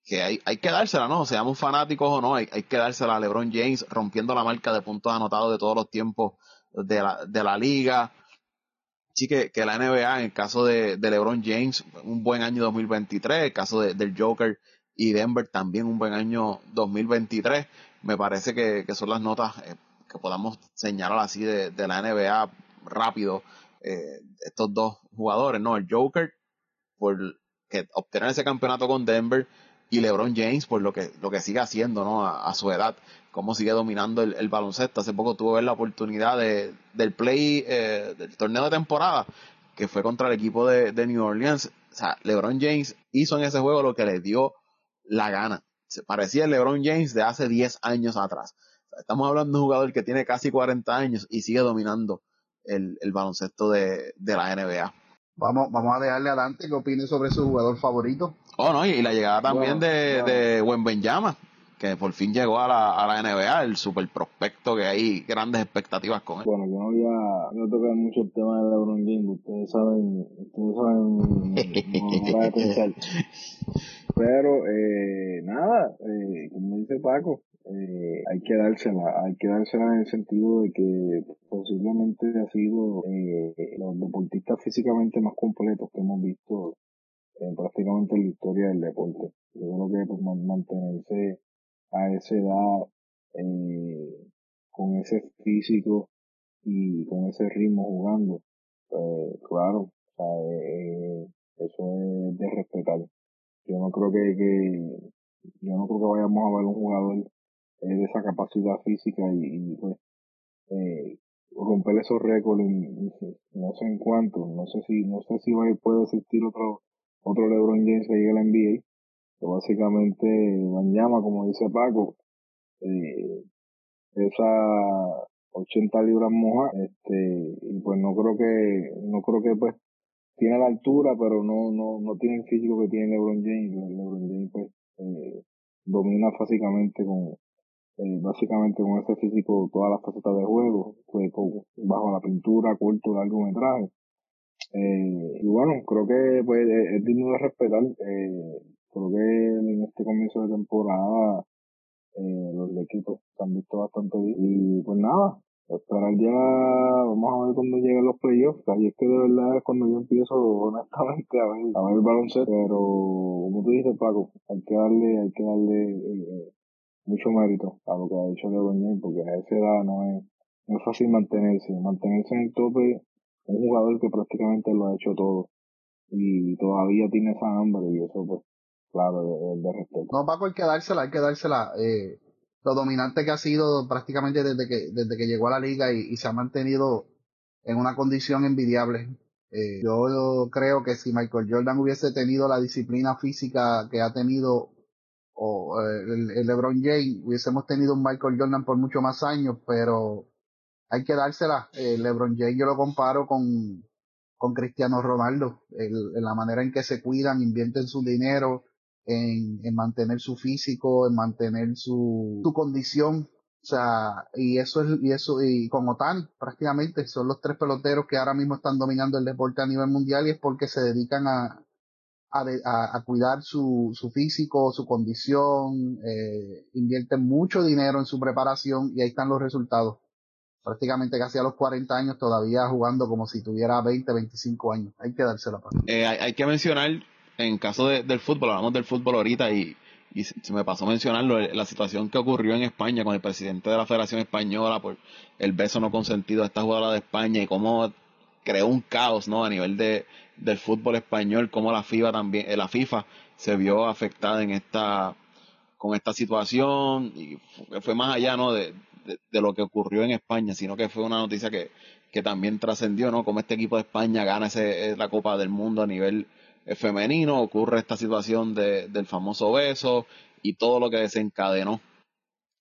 que hay, hay que dársela, ¿no? Seamos fanáticos o no, hay, hay que dársela a LeBron James rompiendo la marca de puntos anotados de todos los tiempos de la, de la liga. Sí que, que la NBA, en el caso de, de LeBron James, un buen año 2023, el caso de, del Joker y Denver también un buen año 2023. Me parece que, que son las notas eh, que podamos señalar así de, de la NBA rápido. Eh, estos dos jugadores, ¿no? El Joker por que obtener ese campeonato con Denver y LeBron James por lo que lo que sigue haciendo no a, su edad cómo sigue dominando el, baloncesto hace poco tuve la oportunidad de, del play eh, del torneo de temporada que fue contra el equipo de, New Orleans o sea LeBron James hizo en ese juego lo que le dio la gana se parecía el LeBron James de hace 10 años atrás estamos hablando de un jugador que tiene casi 40 años y sigue dominando el, el baloncesto de, de la NBA Vamos, vamos a dejarle a Dante que opine sobre su jugador favorito. Oh, no, y, la llegada también de, de Benjama, que por fin llegó a la, a la NBA, el super prospecto que hay grandes expectativas con él. Bueno, yo no voy a, no tocar mucho el tema de LeBron James, ustedes saben, ustedes saben, no, a pensar. Pero, eh, nada, eh, como dice Paco, eh, hay que dársela, hay que dársela en el sentido de que posiblemente ha sido eh, los deportistas físicamente más completos que hemos visto eh, prácticamente en la historia del deporte. Yo creo que pues, mantenerse a esa edad eh, con ese físico y con ese ritmo jugando, pues claro, eh, eso es de respetar. Yo no creo que, que yo no creo que vayamos a ver un jugador de esa capacidad física y, pues eh, romper esos récords no sé en cuánto, no sé si, no sé si va, puede existir otro, otro LeBron James que llegue a la NBA, que básicamente llama como dice Paco, eh, esa 80 libras moja, este, y pues no creo que, no creo que pues tiene la altura, pero no, no, no tiene el físico que tiene LeBron James, LeBron James pues, eh, domina básicamente con, eh, básicamente con ese físico todas las facetas de juego, pues, bajo la pintura, corto, largometraje. Eh, y bueno, creo que pues, es, digno de respetar. Eh, creo que en este comienzo de temporada eh, los equipos se han visto bastante bien. Y pues nada, esperar ya, vamos a ver cuando lleguen los playoffs. Ahí es que de verdad es cuando yo empiezo honestamente a ver, a ver el baloncesto. Pero como tú dices, Paco, hay que darle, hay que darle eh, mucho mérito a lo que ha hecho LeBron James, porque a esa edad no es, no es fácil mantenerse. Mantenerse en el tope, un jugador que prácticamente lo ha hecho todo. Y todavía tiene esa hambre, y eso, pues, claro, es de, respeto. No, Paco, hay que dársela, hay que dársela. Eh, lo dominante que ha sido prácticamente desde que, desde que llegó a la liga y, se ha mantenido en una condición envidiable. Eh, yo creo que si Michael Jordan hubiese tenido la disciplina física que ha tenido o eh, el, LeBron James, hubiésemos tenido un Michael Jordan por mucho más años, pero hay que dársela. El LeBron James yo lo comparo con, con Cristiano Ronaldo, en la manera en que se cuidan, invierten su dinero en, en mantener su físico, en mantener su, su condición. O sea, y eso es, y eso, y con Otani, prácticamente, son los tres peloteros que ahora mismo están dominando el deporte a nivel mundial y es porque se dedican a, a, cuidar su, su físico, su condición, eh, invierten mucho dinero en su preparación y ahí están los resultados. Prácticamente casi a los 40 años todavía jugando como si tuviera 20, 25 años. Hay que dársela. Eh, hay, que mencionar, en caso del fútbol, hablamos del fútbol ahorita y, y se me pasó mencionarlo, la situación que ocurrió en España con el presidente de la Federación Española por el beso no consentido de esta jugadora de España y cómo creó un caos, ¿no? A nivel de, del fútbol español, como la FIFA también, eh, la FIFA se vio afectada en esta, con esta situación y fue, más allá, ¿no? De, de, lo que ocurrió en España, sino que fue una noticia que, que también trascendió, ¿no? Como este equipo de España gana ese, eh, la Copa del Mundo a nivel eh, femenino, ocurre esta situación de, del famoso beso y todo lo que desencadenó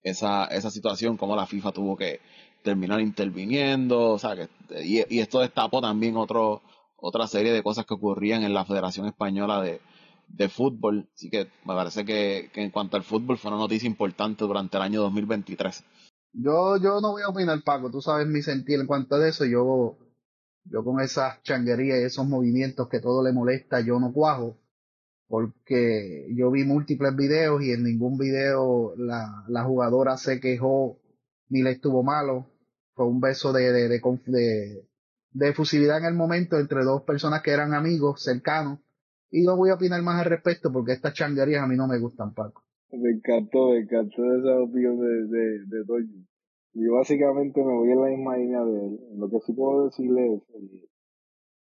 esa, esa situación, como la FIFA tuvo que, terminar interviniendo, o sea, que, y, esto destapó también otro, otra serie de cosas que ocurrían en la Federación Española de, de Fútbol, así que me parece que, en cuanto al fútbol fue una noticia importante durante el año 2023. Yo, yo no voy a opinar, Paco, tú sabes mi sentir en cuanto a eso, yo, yo con esas changuerías y esos movimientos que todo le molesta, yo no cuajo, porque yo vi múltiples videos y en ningún video la, la jugadora se quejó ni le estuvo malo, fue un beso de, de, de, de, efusividad en el momento entre dos personas que eran amigos cercanos. Y no voy a opinar más al respecto porque estas changuerías a mí no me gustan, Paco. Me encantó, me encantó esa opinión de, de. Yo básicamente me voy en la misma línea de él. Lo que sí puedo decirle es,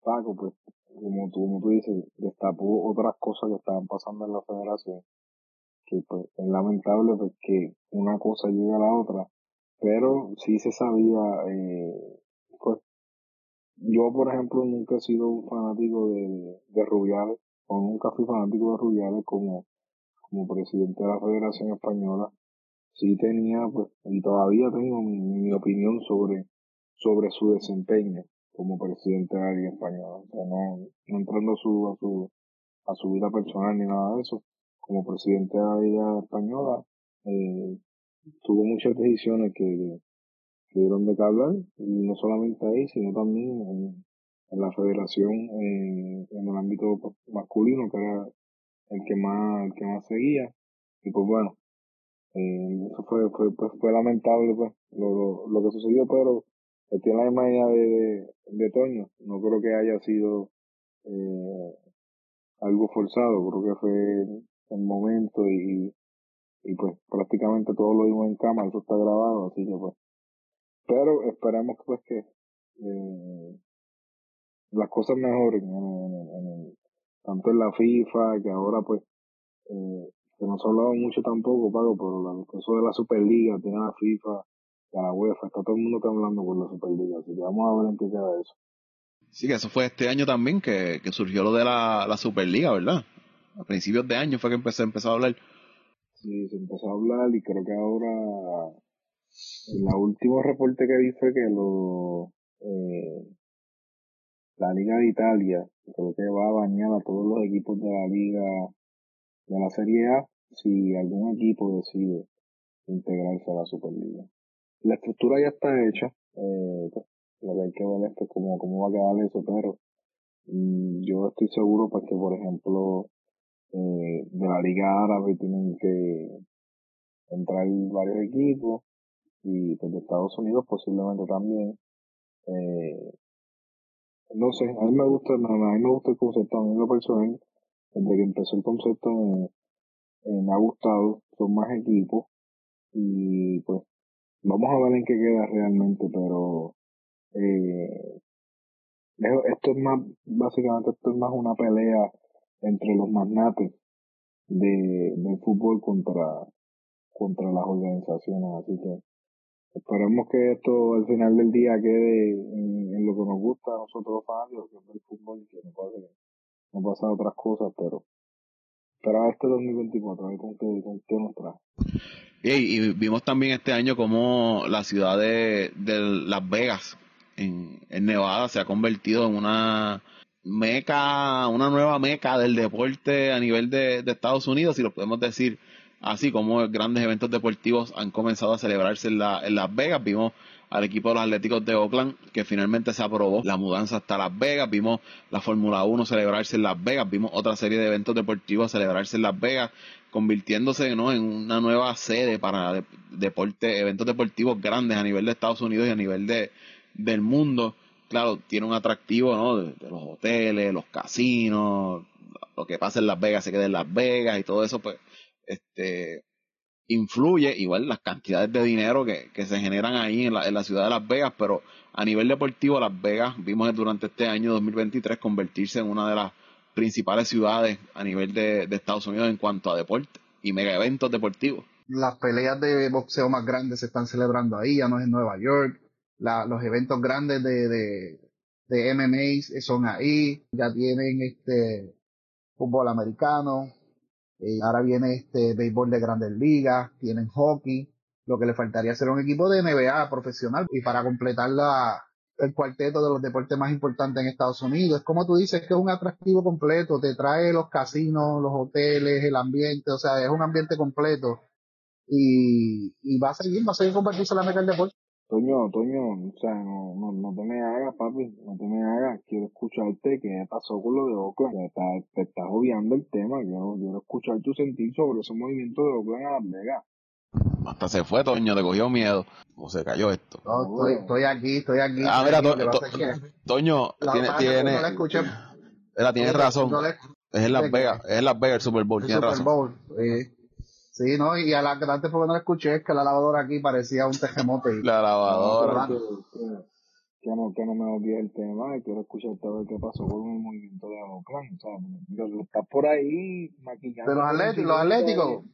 Paco, pues, como tú, como tú dices, destapó otras cosas que estaban pasando en la federación. Que pues es lamentable pues, que una cosa llegue a la otra pero sí se sabía, eh, pues, yo por ejemplo nunca he sido un fanático de, de Rubiales, o nunca fui fanático de Rubiales como, como presidente de la Federación Española. Sí tenía, pues, y todavía tengo mi, mi opinión sobre, sobre su desempeño como presidente de la Liga Española. O sea, no, no entrando a su, a su, a su vida personal ni nada de eso. Como presidente de la Liga Española, eh, tuvo muchas decisiones que, que dieron de hablar, y no solamente ahí, sino también en, la federación en el ámbito masculino, que era el que más, el que más seguía, y pues bueno, eh, eso fue, fue, pues, fue lamentable pues, lo, lo, que sucedió, pero tiene la misma idea de, de, Toño, no creo que haya sido eh, algo forzado, creo que fue el momento y, y pues prácticamente todo lo vimos en cámara, eso está grabado, así que pues. Pero esperemos pues que eh, las cosas mejoren en, tanto en la FIFA, que ahora pues, eh, que no se ha hablado mucho tampoco, Pago, pero el caso de la Superliga, tiene la FIFA, la UEFA, está todo el mundo está hablando con la Superliga, así que vamos a ver en qué queda eso. Sí, que eso fue este año también que, que surgió lo de la, la Superliga, ¿verdad? A principios de año fue que empecé, empezó a hablar. Sí, se empezó a hablar y creo que ahora, en la último reporte que vi fue que lo, eh, la Liga de Italia, creo que va a bañar a todos los equipos de la Liga, de la Serie A, si algún equipo decide integrarse a la Superliga. La estructura ya está hecha, eh, pues, lo que hay que ver es pues, cómo, cómo va a quedar eso, pero mm, yo estoy seguro pues que por ejemplo eh, de la Liga Árabe tienen que entrar varios equipos y pues de Estados Unidos posiblemente también. Eh, no sé, a mí me gusta, a mí me gusta el concepto, a mí lo personal, desde que empezó el concepto me, eh, me ha gustado, son más equipos y pues vamos a ver en qué queda realmente, pero eh, esto es más, básicamente esto es más una pelea entre los magnates de, del fútbol contra, contra las organizaciones. Así que esperemos que esto al final del día quede en, lo que nos gusta a nosotros fanáticos, que es el fútbol, que no pase, no pasa otras cosas, pero pero este 2024, a ver con qué, con qué nos trae. Y, vimos también este año como la ciudad de, de Las Vegas, en, en Nevada, se ha convertido en una meca, una nueva meca del deporte a nivel de, Estados Unidos, si lo podemos decir así, como grandes eventos deportivos han comenzado a celebrarse en, la, en Las Vegas. Vimos al equipo de los Atléticos de Oakland, que finalmente se aprobó la mudanza hasta Las Vegas. Vimos la Fórmula 1 celebrarse en Las Vegas, vimos otra serie de eventos deportivos celebrarse en Las Vegas, convirtiéndose ¿no? en una nueva sede para deporte, eventos deportivos grandes a nivel de Estados Unidos y a nivel de, del mundo. Claro, tiene un atractivo ¿no? de, los hoteles, los casinos, lo que pasa en Las Vegas se queda en Las Vegas y todo eso, pues, este, influye igual las cantidades de dinero que, que se generan ahí en la, en la, ciudad de Las Vegas, pero a nivel deportivo Las Vegas vimos durante este año 2023 convertirse en una de las principales ciudades a nivel de, de Estados Unidos en cuanto a deporte y mega eventos deportivos. Las peleas de boxeo más grandes se están celebrando ahí, ya no es en Nueva York, los eventos grandes de, de, de MMA son ahí, ya tienen este fútbol americano, eh, ahora viene este béisbol de grandes ligas, tienen hockey, lo que le faltaría ser un equipo de NBA profesional y para completar la, el cuarteto de los deportes más importantes en Estados Unidos. Es como tú dices, que es un atractivo completo, te trae los casinos, los hoteles, el ambiente, o sea, es un ambiente completo y, y va a seguir, va a seguir convertirse en la meta del deporte. Toño, Toño, o sea, no, no, no te me hagas, papi, no te me hagas. Quiero escucharte qué pasó con lo de Oakland. Te, está, te estás obviando el tema. Quiero, quiero escuchar tu sentir sobre ese movimiento de Oakland a Las Vegas. Hasta se fue, Toño, te cogió miedo. O se cayó esto. No, estoy, estoy aquí, estoy aquí. Ah, mira, to, to, Toño, tiene, tiene, no la escuché. Era, tienes razón. No le, es en Las Vegas, es en Las Vegas el Super Bowl, el tienes Super razón. Bowl, sí. Sí, ¿no? Y a la antes porque no la escuché es que la lavadora aquí parecía un tejemote. La lavadora. Que, que, no, que no me olvide el tema y quiero escucharte a ver qué pasó con el movimiento de Oakland. O sea, lo, está por ahí maquillando. De los atléticos, los atléticos.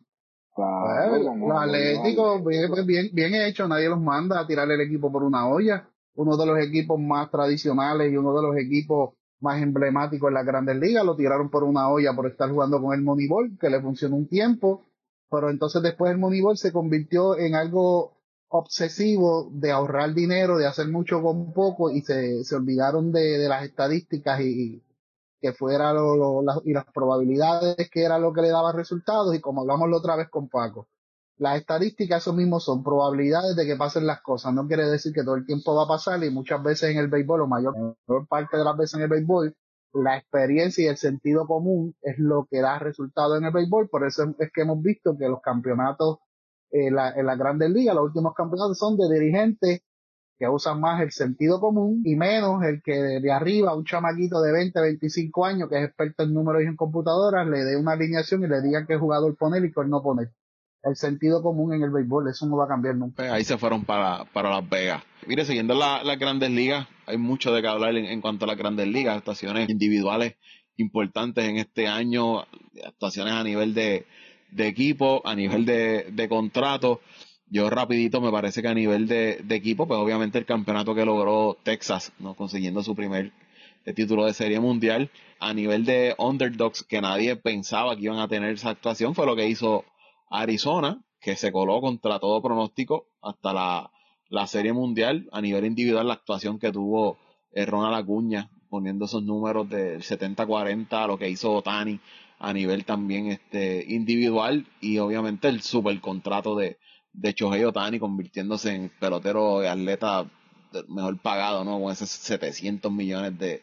Claro, Pues, los atléticos, bien, bien, bien hecho, nadie los manda a tirar el equipo por una olla. Uno de los equipos más tradicionales y uno de los equipos más emblemáticos en las grandes ligas lo tiraron por una olla por estar jugando con el Moneyball, que le funcionó un tiempo pero entonces después el Moneyball se convirtió en algo obsesivo de ahorrar dinero, de hacer mucho con poco y se, se olvidaron de, de, las estadísticas y, que fuera lo, lo, la, y las probabilidades que era lo que le daba resultados y como hablamos la otra vez con Paco, las estadísticas eso mismo son probabilidades de que pasen las cosas, no quiere decir que todo el tiempo va a pasar y muchas veces en el béisbol o mayor, mayor parte de las veces en el béisbol la experiencia y el sentido común es lo que da resultado en el béisbol, por eso es que hemos visto que los campeonatos eh, la, en las grandes ligas, los últimos campeonatos son de dirigentes que usan más el sentido común y menos el que de, arriba, un chamaquito de 20, 25 años que es experto en números y en computadoras, le dé una alineación y le digan qué jugador poner y cuál no poner. El sentido común en el béisbol, eso no va a cambiar nunca. Ahí se fueron para, para Las Vegas. Mire, siguiendo las la grandes ligas, hay mucho de que hablar en, cuanto a las grandes ligas, actuaciones individuales importantes en este año, actuaciones a nivel de, de equipo, a nivel de, de contrato. Yo rapidito me parece que a nivel de, de, equipo, pues obviamente el campeonato que logró Texas, ¿no? consiguiendo su primer título de serie mundial, a nivel de underdogs que nadie pensaba que iban a tener esa actuación, fue lo que hizo Arizona, que se coló contra todo pronóstico hasta la, la serie mundial. A nivel individual, la actuación que tuvo eh, Ronald Acuña, poniendo esos números del 70-40, lo que hizo Otani a nivel también este individual y obviamente el super contrato de, de Shohei Otani convirtiéndose en pelotero atleta mejor pagado, ¿no? Con esos 700 millones de,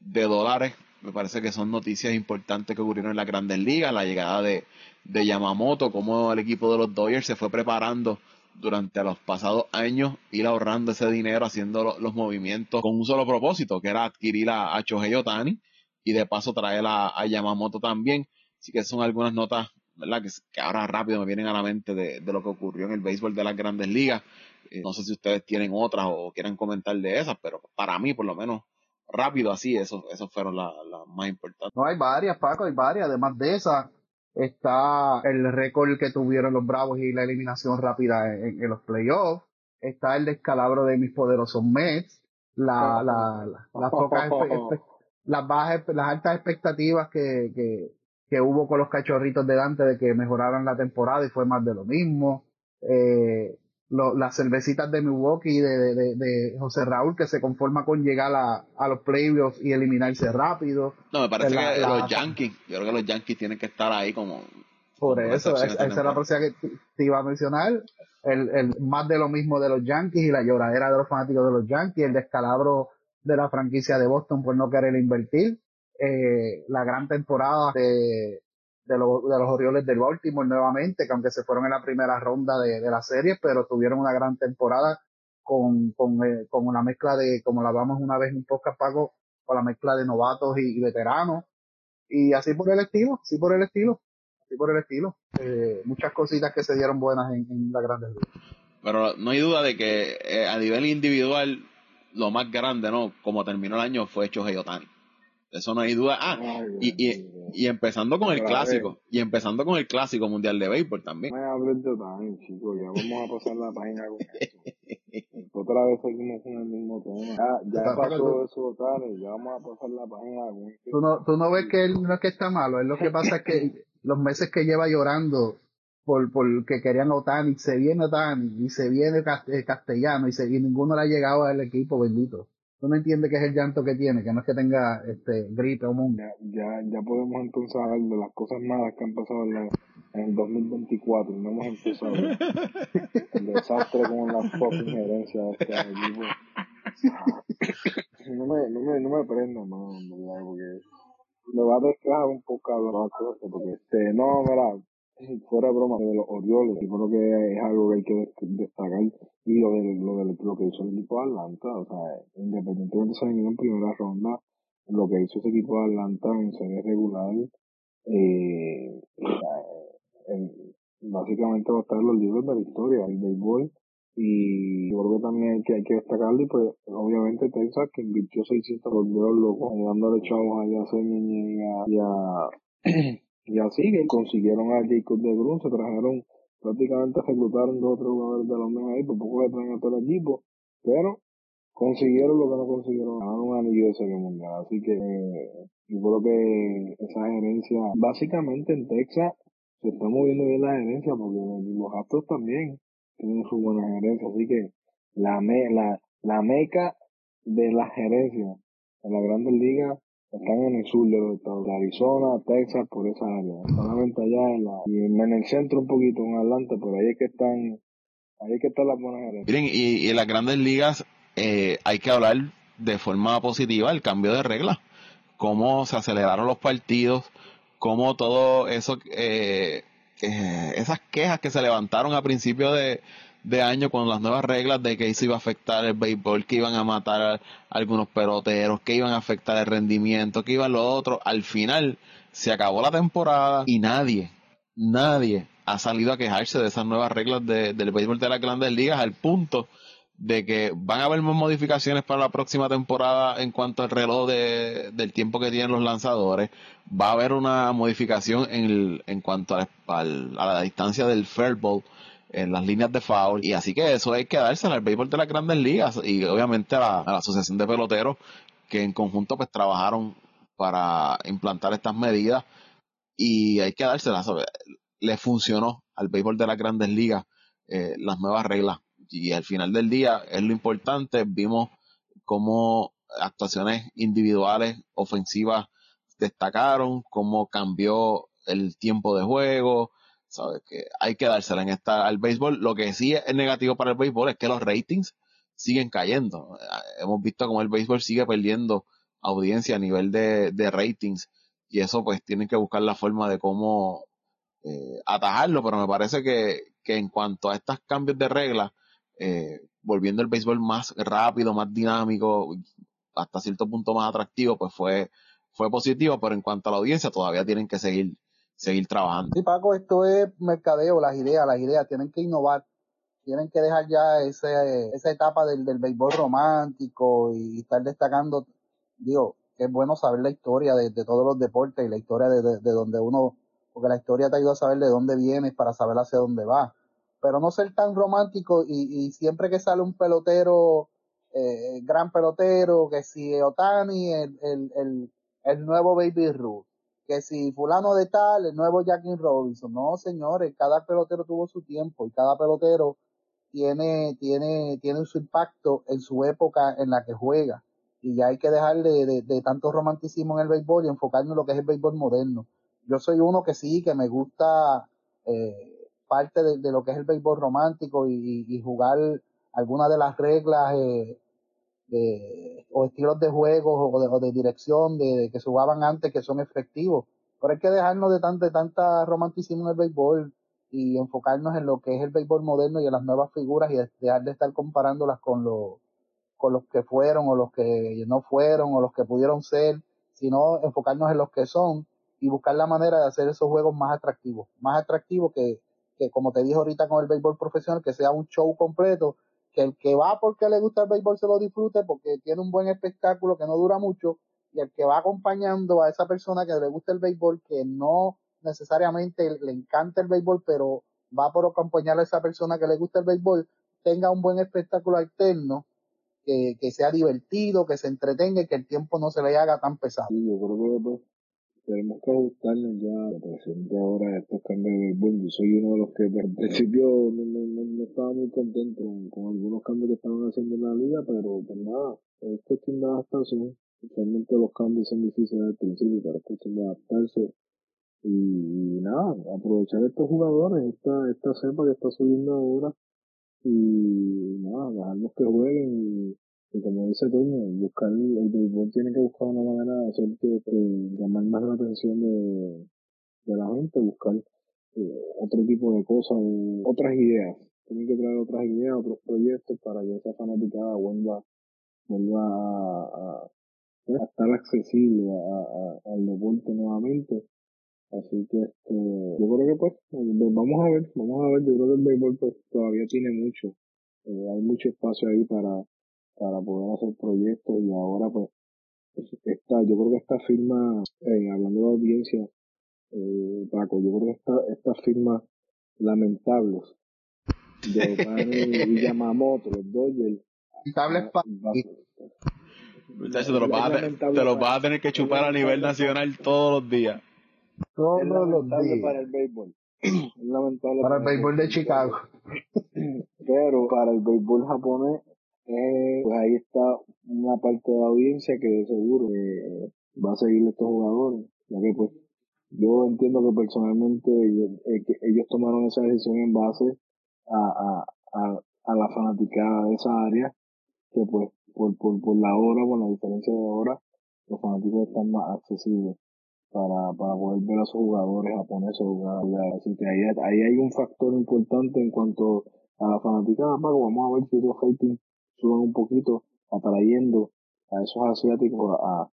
de dólares. Me parece que son noticias importantes que ocurrieron en las grandes ligas, la llegada de, de Yamamoto, cómo el equipo de los Dodgers se fue preparando durante los pasados años, ir ahorrando ese dinero, haciendo los, movimientos con un solo propósito, que era adquirir a, a Otani y de paso traer a, a, Yamamoto también. Así que son algunas notas, ¿verdad? Que, que, ahora rápido me vienen a la mente de, de, lo que ocurrió en el béisbol de las grandes ligas. Eh, no sé si ustedes tienen otras o quieran comentar de esas, pero para mí, por lo menos, rápido así, esos, esos fueron las la más importantes. No, hay varias, Paco, hay varias. Además de esas, está el récord que tuvieron los Bravos y la eliminación rápida en, en los playoffs, está el descalabro de mis poderosos Mets, la, la, la, las pocas, las bajas, las altas expectativas que, que, que hubo con los cachorritos de Dante de que mejoraran la temporada y fue más de lo mismo, eh, lo, las cervecitas de Milwaukee de, de, de, José Raúl que se conforma con llegar a, a los playoffs y eliminarse rápido. No, me parece la, que la, los Yankees, yo creo que los Yankees tienen que estar ahí como... Por eso, esa, esa es la próxima que te iba a mencionar. el, el más de lo mismo de los Yankees y la lloradera de los fanáticos de los Yankees, el descalabro de la franquicia de Boston por no querer invertir, eh, la gran temporada de, de, los de los Orioles del Baltimore nuevamente, que aunque se fueron en la primera ronda de, de la serie, pero tuvieron una gran temporada con, con, eh, con una mezcla de, como la hablamos una vez un poco Paco, con la mezcla de novatos y, veteranos, y así por el estilo, así por el estilo, así por el estilo. Eh, muchas cositas que se dieron buenas en, en la Grandes Pero no hay duda de que eh, a nivel individual, lo más grande, ¿no? Como terminó el año fue Shohei Otani. Eso no hay duda. Ah, y, y, y empezando con el clásico. Y empezando con el clásico mundial de béisbol también. No hables de chicos. Ya vamos a pasar la página con. Otra vez seguimos con el mismo tema. Ya, ya pasó eso, Otani. Ya vamos a pasar la página con. ¿Tú no, tú no ves que él no es que está malo. Es lo que pasa es que los meses que lleva llorando por, por que querían Otani, se viene Otani y se viene eh, Castellano y, se, y ninguno le ha llegado al equipo, bendito tú no entiendes qué es el llanto que tiene, que no es que tenga este gripe o mundo. Ya, ya, ya podemos entonces hablar de las cosas malas que han pasado en, la, en el 2024 no hemos empezado. el desastre con la fucking herencia de este equipo. no me, no me, no me prendo, no, porque me va a despejar un poco las cosas, porque este, no, mira, fuera de broma, de los Orioles, yo creo que es algo que hay que destacar, y lo de, lo de lo que hizo el equipo de Atlanta, o sea, independientemente de ser en primera ronda, lo que hizo ese equipo de Atlanta en serie regular, eh, básicamente va a estar en los libros de la historia, el béisbol, y yo creo que también hay que, hay que destacarlo, y pues obviamente Texas que invirtió 600 volvió locos, dándole chavos allá a y a, y a Y así que consiguieron a Jacob de Grun, se trajeron, prácticamente reclutaron dos o tres jugadores de los meses ahí, por poco le traen a todo el equipo, pero consiguieron lo que no consiguieron, ganaron un anillo de serie mundial. Así que eh, yo creo que esa gerencia, básicamente en Texas, se está moviendo bien la gerencia, porque los Astros también tienen su buena gerencia, así que la, me, la, la meca de la gerencia en la Grandes Ligas están en el sur de los estados, de Arizona, Texas, por esa área. Solamente allá en la, y en el centro un poquito, en Atlanta, por ahí es que están, ahí es que están las buenas áreas. Miren, y, en las grandes ligas eh, hay que hablar de forma positiva el cambio de reglas, cómo se aceleraron los partidos, cómo todo eso, eh, eh, esas quejas que se levantaron a principio de, de año con las nuevas reglas de que eso iba a afectar el béisbol, que iban a matar a algunos peloteros, que iban a afectar el rendimiento, que iban los otros. Al final se acabó la temporada y nadie, nadie ha salido a quejarse de esas nuevas reglas de, del béisbol de las grandes ligas al punto de que van a haber más modificaciones para la próxima temporada en cuanto al reloj de, del tiempo que tienen los lanzadores. Va a haber una modificación en, el, en cuanto a, a, la distancia del fair ball en las líneas de foul. Y así que eso hay que dárselo al béisbol de las grandes ligas y obviamente a la, asociación de peloteros que en conjunto pues trabajaron para implantar estas medidas. Y hay que dárselas. Le funcionó al béisbol de las grandes ligas eh, las nuevas reglas. Y al final del día es lo importante. Vimos cómo actuaciones individuales ofensivas destacaron cómo cambió el tiempo de juego ¿sabes? Que hay que dársela en esta al béisbol. Lo que sí es negativo para el béisbol es que los ratings siguen cayendo. Hemos visto como el béisbol sigue perdiendo audiencia a nivel de, de ratings y eso pues tienen que buscar la forma de cómo eh, atajarlo, pero me parece que, que en cuanto a estos cambios de reglas, eh, volviendo el béisbol más rápido, más dinámico, hasta cierto punto más atractivo, pues fue, fue positivo, pero en cuanto a la audiencia todavía tienen que seguir seguir trabajando. Sí, Paco, esto es mercadeo, las ideas, las ideas, tienen que innovar, tienen que dejar ya ese, esa etapa del, del béisbol romántico y estar destacando, digo, que es bueno saber la historia de, de todos los deportes y la historia de, de, de, donde uno, porque la historia te ayuda a saber de dónde vienes para saber hacia dónde va. Pero no ser tan romántico y, y siempre que sale un pelotero, eh, gran pelotero, que si Otani, el, el, el, el nuevo Baby Ruth, que si fulano de tal, el nuevo Jackie Robinson. No, señores, cada pelotero tuvo su tiempo y cada pelotero tiene, tiene, tiene su impacto en su época en la que juega. Y ya hay que dejarle de, de, tanto romanticismo en el béisbol y enfocarnos en lo que es el béisbol moderno. Yo soy uno que sí, que me gusta eh, parte de, lo que es el béisbol romántico y, y jugar algunas de las reglas eh, de, o estilos de juego o de, o de dirección de, que se jugaban antes que son efectivos. Pero hay que dejarnos de, tan, de tanta romanticismo en el béisbol y enfocarnos en lo que es el béisbol moderno y en las nuevas figuras y dejar de estar comparándolas con, los con los que fueron o los que no fueron o los que pudieron ser, sino enfocarnos en los que son y buscar la manera de hacer esos juegos más atractivos, más atractivos que, que como te dije ahorita con el béisbol profesional, que sea un show completo que el que va porque le gusta el béisbol se lo disfrute porque tiene un buen espectáculo que no dura mucho y el que va acompañando a esa persona que le gusta el béisbol que no necesariamente le encanta el béisbol pero va por acompañar a esa persona que le gusta el béisbol tenga un buen espectáculo alterno que, que sea divertido, que se entretenga y que el tiempo no se le haga tan pesado. Sí, yo creo que pues, tenemos que ajustarnos ya a la presente ahora estos cambios de béisbol. Yo soy uno de los que al principio no, no, no, estaba muy contento con, algunos cambios que estaban haciendo en la liga, pero pues nada, es cuestión de adaptación. Realmente los cambios son difíciles al principio, pero es cuestión de adaptarse. Y, nada, aprovechar estos jugadores, esta, esta cepa que está subiendo ahora, y nada, dejarlos que jueguen y y como dice Toño, buscar el béisbol tiene que buscar una manera de hacer que, llamar más la atención de, de la gente, buscar eh, otro tipo de cosas, otras ideas. Tienen que traer otras ideas, otros proyectos para que esa fanaticada vuelva, vuelva a, a, estar accesible al deporte nuevamente. Así que este, yo creo que pues, vamos a ver, vamos a ver, yo creo que el béisbol pues todavía tiene mucho, eh, hay mucho espacio ahí para, para poder hacer proyectos y ahora pues esta, yo creo que esta firma, eh, hablando de audiencia, eh, Paco, yo creo que esta, estas firmas lamentables de Manny y Yamamoto, los Dodgers, lamentables te los, vas a, te los vas a tener que chupar a nivel nacional todos los días. Todos los días. para el béisbol. lamentable para el béisbol de Chicago. Pero para el béisbol japonés eh, pues ahí está una parte de la audiencia que seguro eh, va a seguir estos jugadores, ya que pues yo entiendo que personalmente ellos, eh, ellos tomaron esa decisión en base a, a, a, a, la fanaticada de esa área, que pues por, por, por la hora, por la diferencia de hora, los fanáticos están más accesibles para, para poder ver a sus jugadores japoneses jugar. Así que ahí, ahí hay un factor importante en cuanto a la fanaticada, vamos a ver si los hating suban un poquito, atrayendo a esos asiáticos a,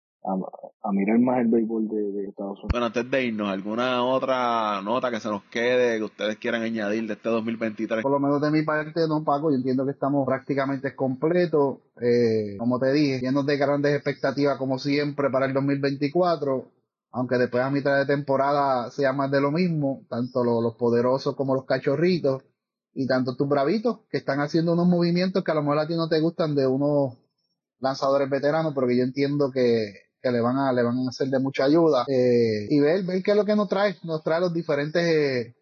a, mirar más el béisbol de, Estados Unidos. Bueno, antes de irnos, ¿alguna otra nota que se nos quede que ustedes quieran añadir de este 2023? Por lo menos de mi parte, no, Paco, yo entiendo que estamos prácticamente completos. Eh, como te dije, llenos de grandes expectativas como siempre para el 2024. Aunque después a mitad de temporada sea más de lo mismo, tanto los poderosos como los cachorritos y tanto tus bravitos que están haciendo unos movimientos que a lo mejor a ti no te gustan de unos lanzadores veteranos, pero que yo entiendo que, que le van a le van a hacer de mucha ayuda eh, y ver ver qué es lo que nos trae nos trae los diferentes eh,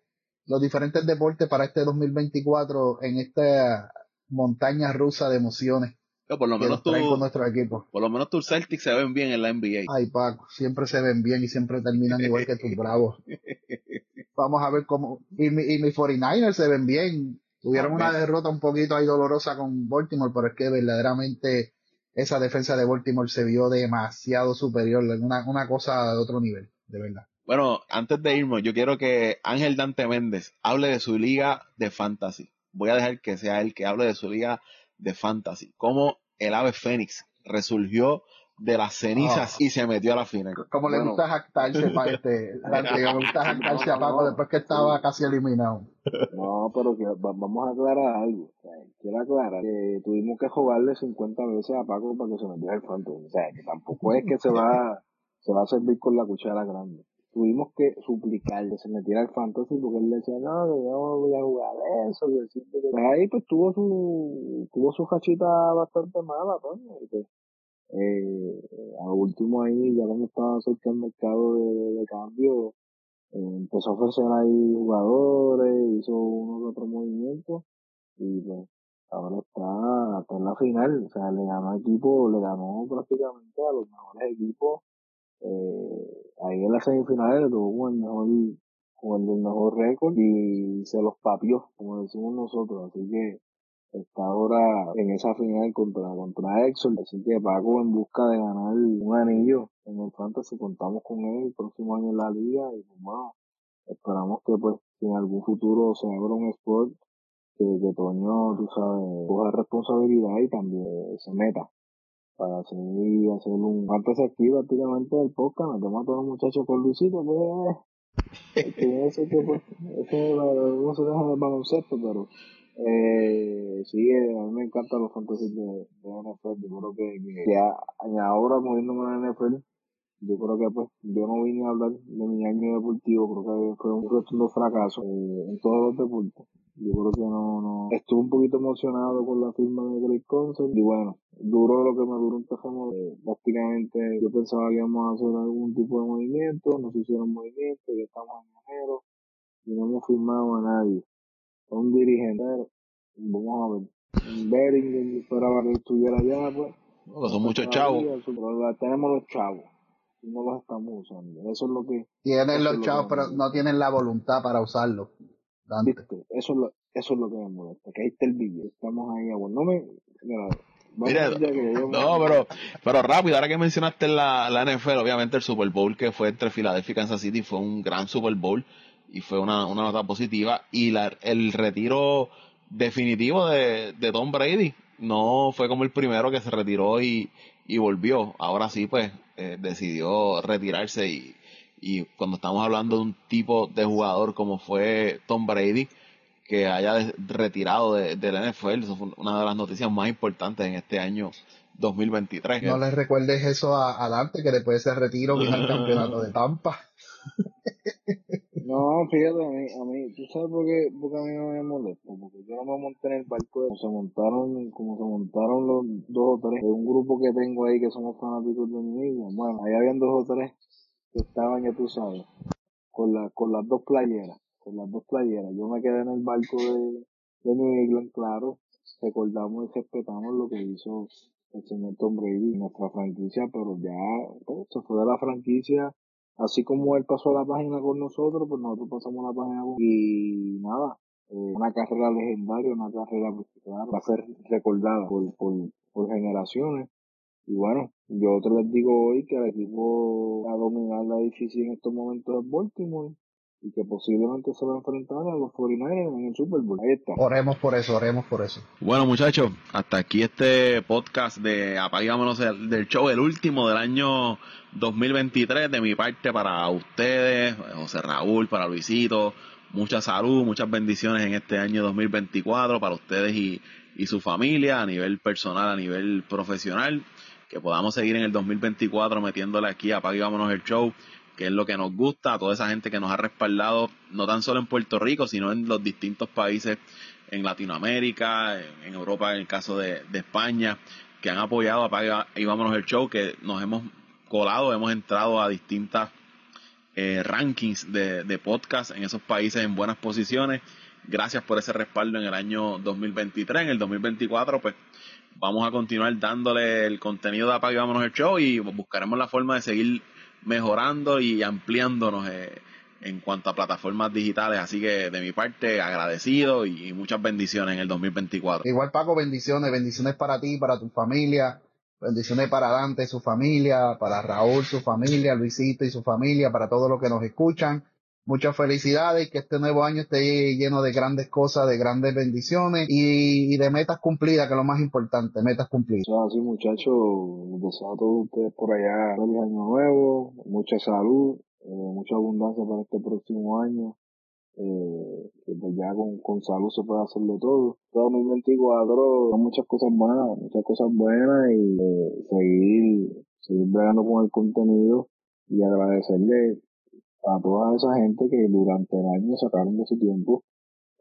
los diferentes deportes para este 2024 en esta montaña rusa de emociones por lo menos nuestro equipo. Por lo menos tus Celtics se ven bien en la NBA. Ay, Paco, siempre se ven bien y siempre terminan igual que tus Bravos. Vamos a ver cómo. Y mi, y 49ers se ven bien. Tuvieron una derrota un poquito ahí dolorosa con Baltimore, pero es que verdaderamente esa defensa de Baltimore se vio demasiado superior, una, una cosa de otro nivel, de verdad. Bueno, antes de irnos, yo quiero que Ángel Dante Méndez hable de su liga de fantasy. Voy a dejar que sea él que hable de su liga de fantasy. Cómo el ave Fénix resurgió de las cenizas ah. y se metió a la final. Como le gusta jactarse para este, le gusta jactarse a Paco después que estaba casi eliminado. No, pero vamos a aclarar algo. quiero aclarar que tuvimos que jugarle 50 veces a Paco para que se metiera el fantasy. O sea, que tampoco es que se va, se va a servir con la cuchara grande tuvimos que suplicarle que se metiera al fantasy porque él decía, no, que yo no voy a jugar eso, que pues ahí pues tuvo su, tuvo su cachita bastante mala, pues, eh, a último ahí, ya cuando estaba cerca del mercado de, cambio, eh, empezó a ofrecer ahí jugadores, hizo uno que otro movimiento, y pues ahora está, está en la final, o sea, le ganó equipo, le ganó prácticamente a los mejores equipos eh, ahí en las semifinales tuvo el mejor, con el mejor récord y se los papió, como decimos nosotros. Así que está ahora en esa final contra, contra Exxon. Así que Paco en busca de ganar un anillo en el Fantasy, contamos con él el próximo año en la liga y pues bueno, esperamos que pues en algún futuro se abra un sport que, que Toño, tú sabes, coja responsabilidad y también se meta para seguir hacer un fantasy aquí prácticamente del podcast, metemos a todos los muchachos con Luisito, pues que eso que pues, eso no se deja de baloncesto, pero eh, sí, eh, a mí me encantan los fantasy de, de NFL. Yo creo que, que, ahora moviéndome en NFL, yo creo que pues yo no vine a hablar de mi año deportivo, creo que fue un rotundo fracaso eh, en todos los deportes. Yo creo que no, no, estuve un poquito emocionado con la firma de Great Concert y bueno, duró lo que me duró un prácticamente yo pensaba que íbamos a hacer algún tipo de movimiento, no se hicieron movimientos, ya estamos en enero y no hemos firmado a nadie un dirigente, vamos a ver, Bering esperaba que estuviera allá, pues. No, son muchos chavos. Tenemos los chavos y no los estamos usando. Eso es lo que. Tienen los chavos, pero no tienen la voluntad para usarlo. Eso es lo, eso es lo que me molesta, que ahí está el billete. Estamos ahí, bueno, no me. Mira, no, pero, pero rápido, ahora que mencionaste la, la NFL, obviamente el Super Bowl que fue entre Filadelfia y Kansas City fue un gran Super Bowl y fue una, una nota positiva. Y la, el retiro definitivo de, de Tom Brady no fue como el primero que se retiró y, y volvió. Ahora sí, pues eh, decidió retirarse y, y cuando estamos hablando de un tipo de jugador como fue Tom Brady, que haya retirado de, del NFL, eso fue una de las noticias más importantes en este año 2023. No les recuerdes eso a, a que después de ese retiro vino al campeonato de Tampa. No, fíjate, a mí, a mí, ¿tú sabes por qué, por qué a mí no me molesta? Porque yo no me monté en el barco de, como se montaron, como se montaron los dos o tres, de un grupo que tengo ahí que somos fanáticos de mi mismo. Bueno, ahí habían dos o tres que estaban, ya tú sabes, con la, con las dos playeras, con las dos playeras. Yo me quedé en el barco de, de New England, claro, recordamos y respetamos lo que hizo el señor Tom Brady, nuestra franquicia, pero ya pues, se fue de la franquicia así como él pasó la página con nosotros, pues nosotros pasamos la página con y nada, eh, una carrera legendaria, una carrera que va a ser recordada por, por, por generaciones. Y bueno, yo te les digo hoy que el equipo a dominar la difícil en estos momentos es Baltimore y que posiblemente se va a enfrentar a los 49ers en el Super Bowl. Ahí está. Oremos por eso, oremos por eso. Bueno, muchachos, hasta aquí este podcast de Apagámonos del show, el último del año 2023 de mi parte para ustedes, José Raúl, para Luisito. Mucha salud, muchas bendiciones en este año 2024 para ustedes y, y su familia a nivel personal, a nivel profesional. Que podamos seguir en el 2024 metiéndole aquí a Vámonos el Show, que es lo que nos gusta, a toda esa gente que nos ha respaldado, no tan solo en Puerto Rico, sino en los distintos países en Latinoamérica, en Europa, en el caso de, de España, que han apoyado a Paga y Vámonos el Show, que nos hemos colado, hemos entrado a distintas eh, rankings de, de podcast en esos países en buenas posiciones. Gracias por ese respaldo en el año 2023. En el 2024, pues vamos a continuar dándole el contenido de Apague Vámonos el Show y buscaremos la forma de seguir mejorando y ampliándonos eh, en cuanto a plataformas digitales. Así que de mi parte, agradecido y, y muchas bendiciones en el 2024. Igual Paco, bendiciones, bendiciones para ti, para tu familia, Bendiciones para Dante su familia, para Raúl, su familia, Luisito y su familia, para todos los que nos escuchan. Muchas felicidades y que este nuevo año esté lleno de grandes cosas, de grandes bendiciones y, de metas cumplidas, que es lo más importante, metas cumplidas. Así muchachos, deseo a todos ustedes por allá feliz año nuevo, mucha salud, eh, mucha abundancia para este próximo año eh, que pues ya con, con, salud se puede hacer de todo. 2024 muchas cosas buenas, muchas cosas buenas y eh, seguir, seguir bregando con el contenido y agradecerle a toda esa gente que durante el año sacaron de su tiempo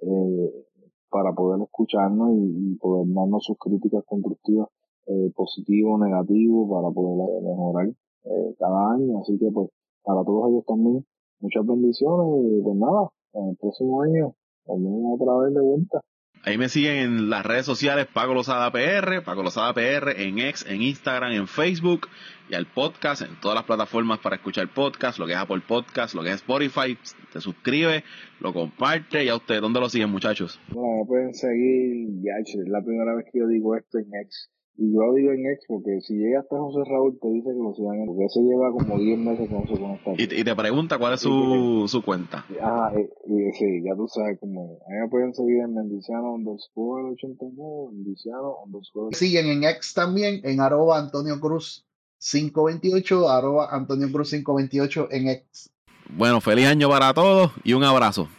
eh, para poder escucharnos y, poder darnos sus críticas constructivas, eh, positivo o negativo, para poder eh, mejorar eh, cada año. Así que pues para todos ellos también muchas bendiciones y pues nada, en el próximo año, volvemos otra vez de vuelta. Ahí me siguen en las redes sociales Paco Lozada PR, Paco Lozada PR, en X, en Instagram, en Facebook y al podcast, en todas las plataformas para escuchar podcast, lo que es Apple Podcast, lo que es Spotify, te suscribe, lo comparte y a ustedes, ¿dónde lo siguen muchachos? Bueno, me pueden seguir, ya es la primera vez que yo digo esto en X y yo lo digo en ex porque si llega hasta José Raúl te dice que lo sigan, porque se lleva como 10 meses con se conecta. Y, y te pregunta cuál es su, su cuenta. Ajá, y, sí, ya tú sabes como, a mí me pueden seguir en Mendiciano underscore 89, Mendiciano underscore. Siguen en ex también, en arroba Antonio Cruz 528, arroba Antonio Cruz 528 en ex. Bueno, feliz año para todos y un abrazo.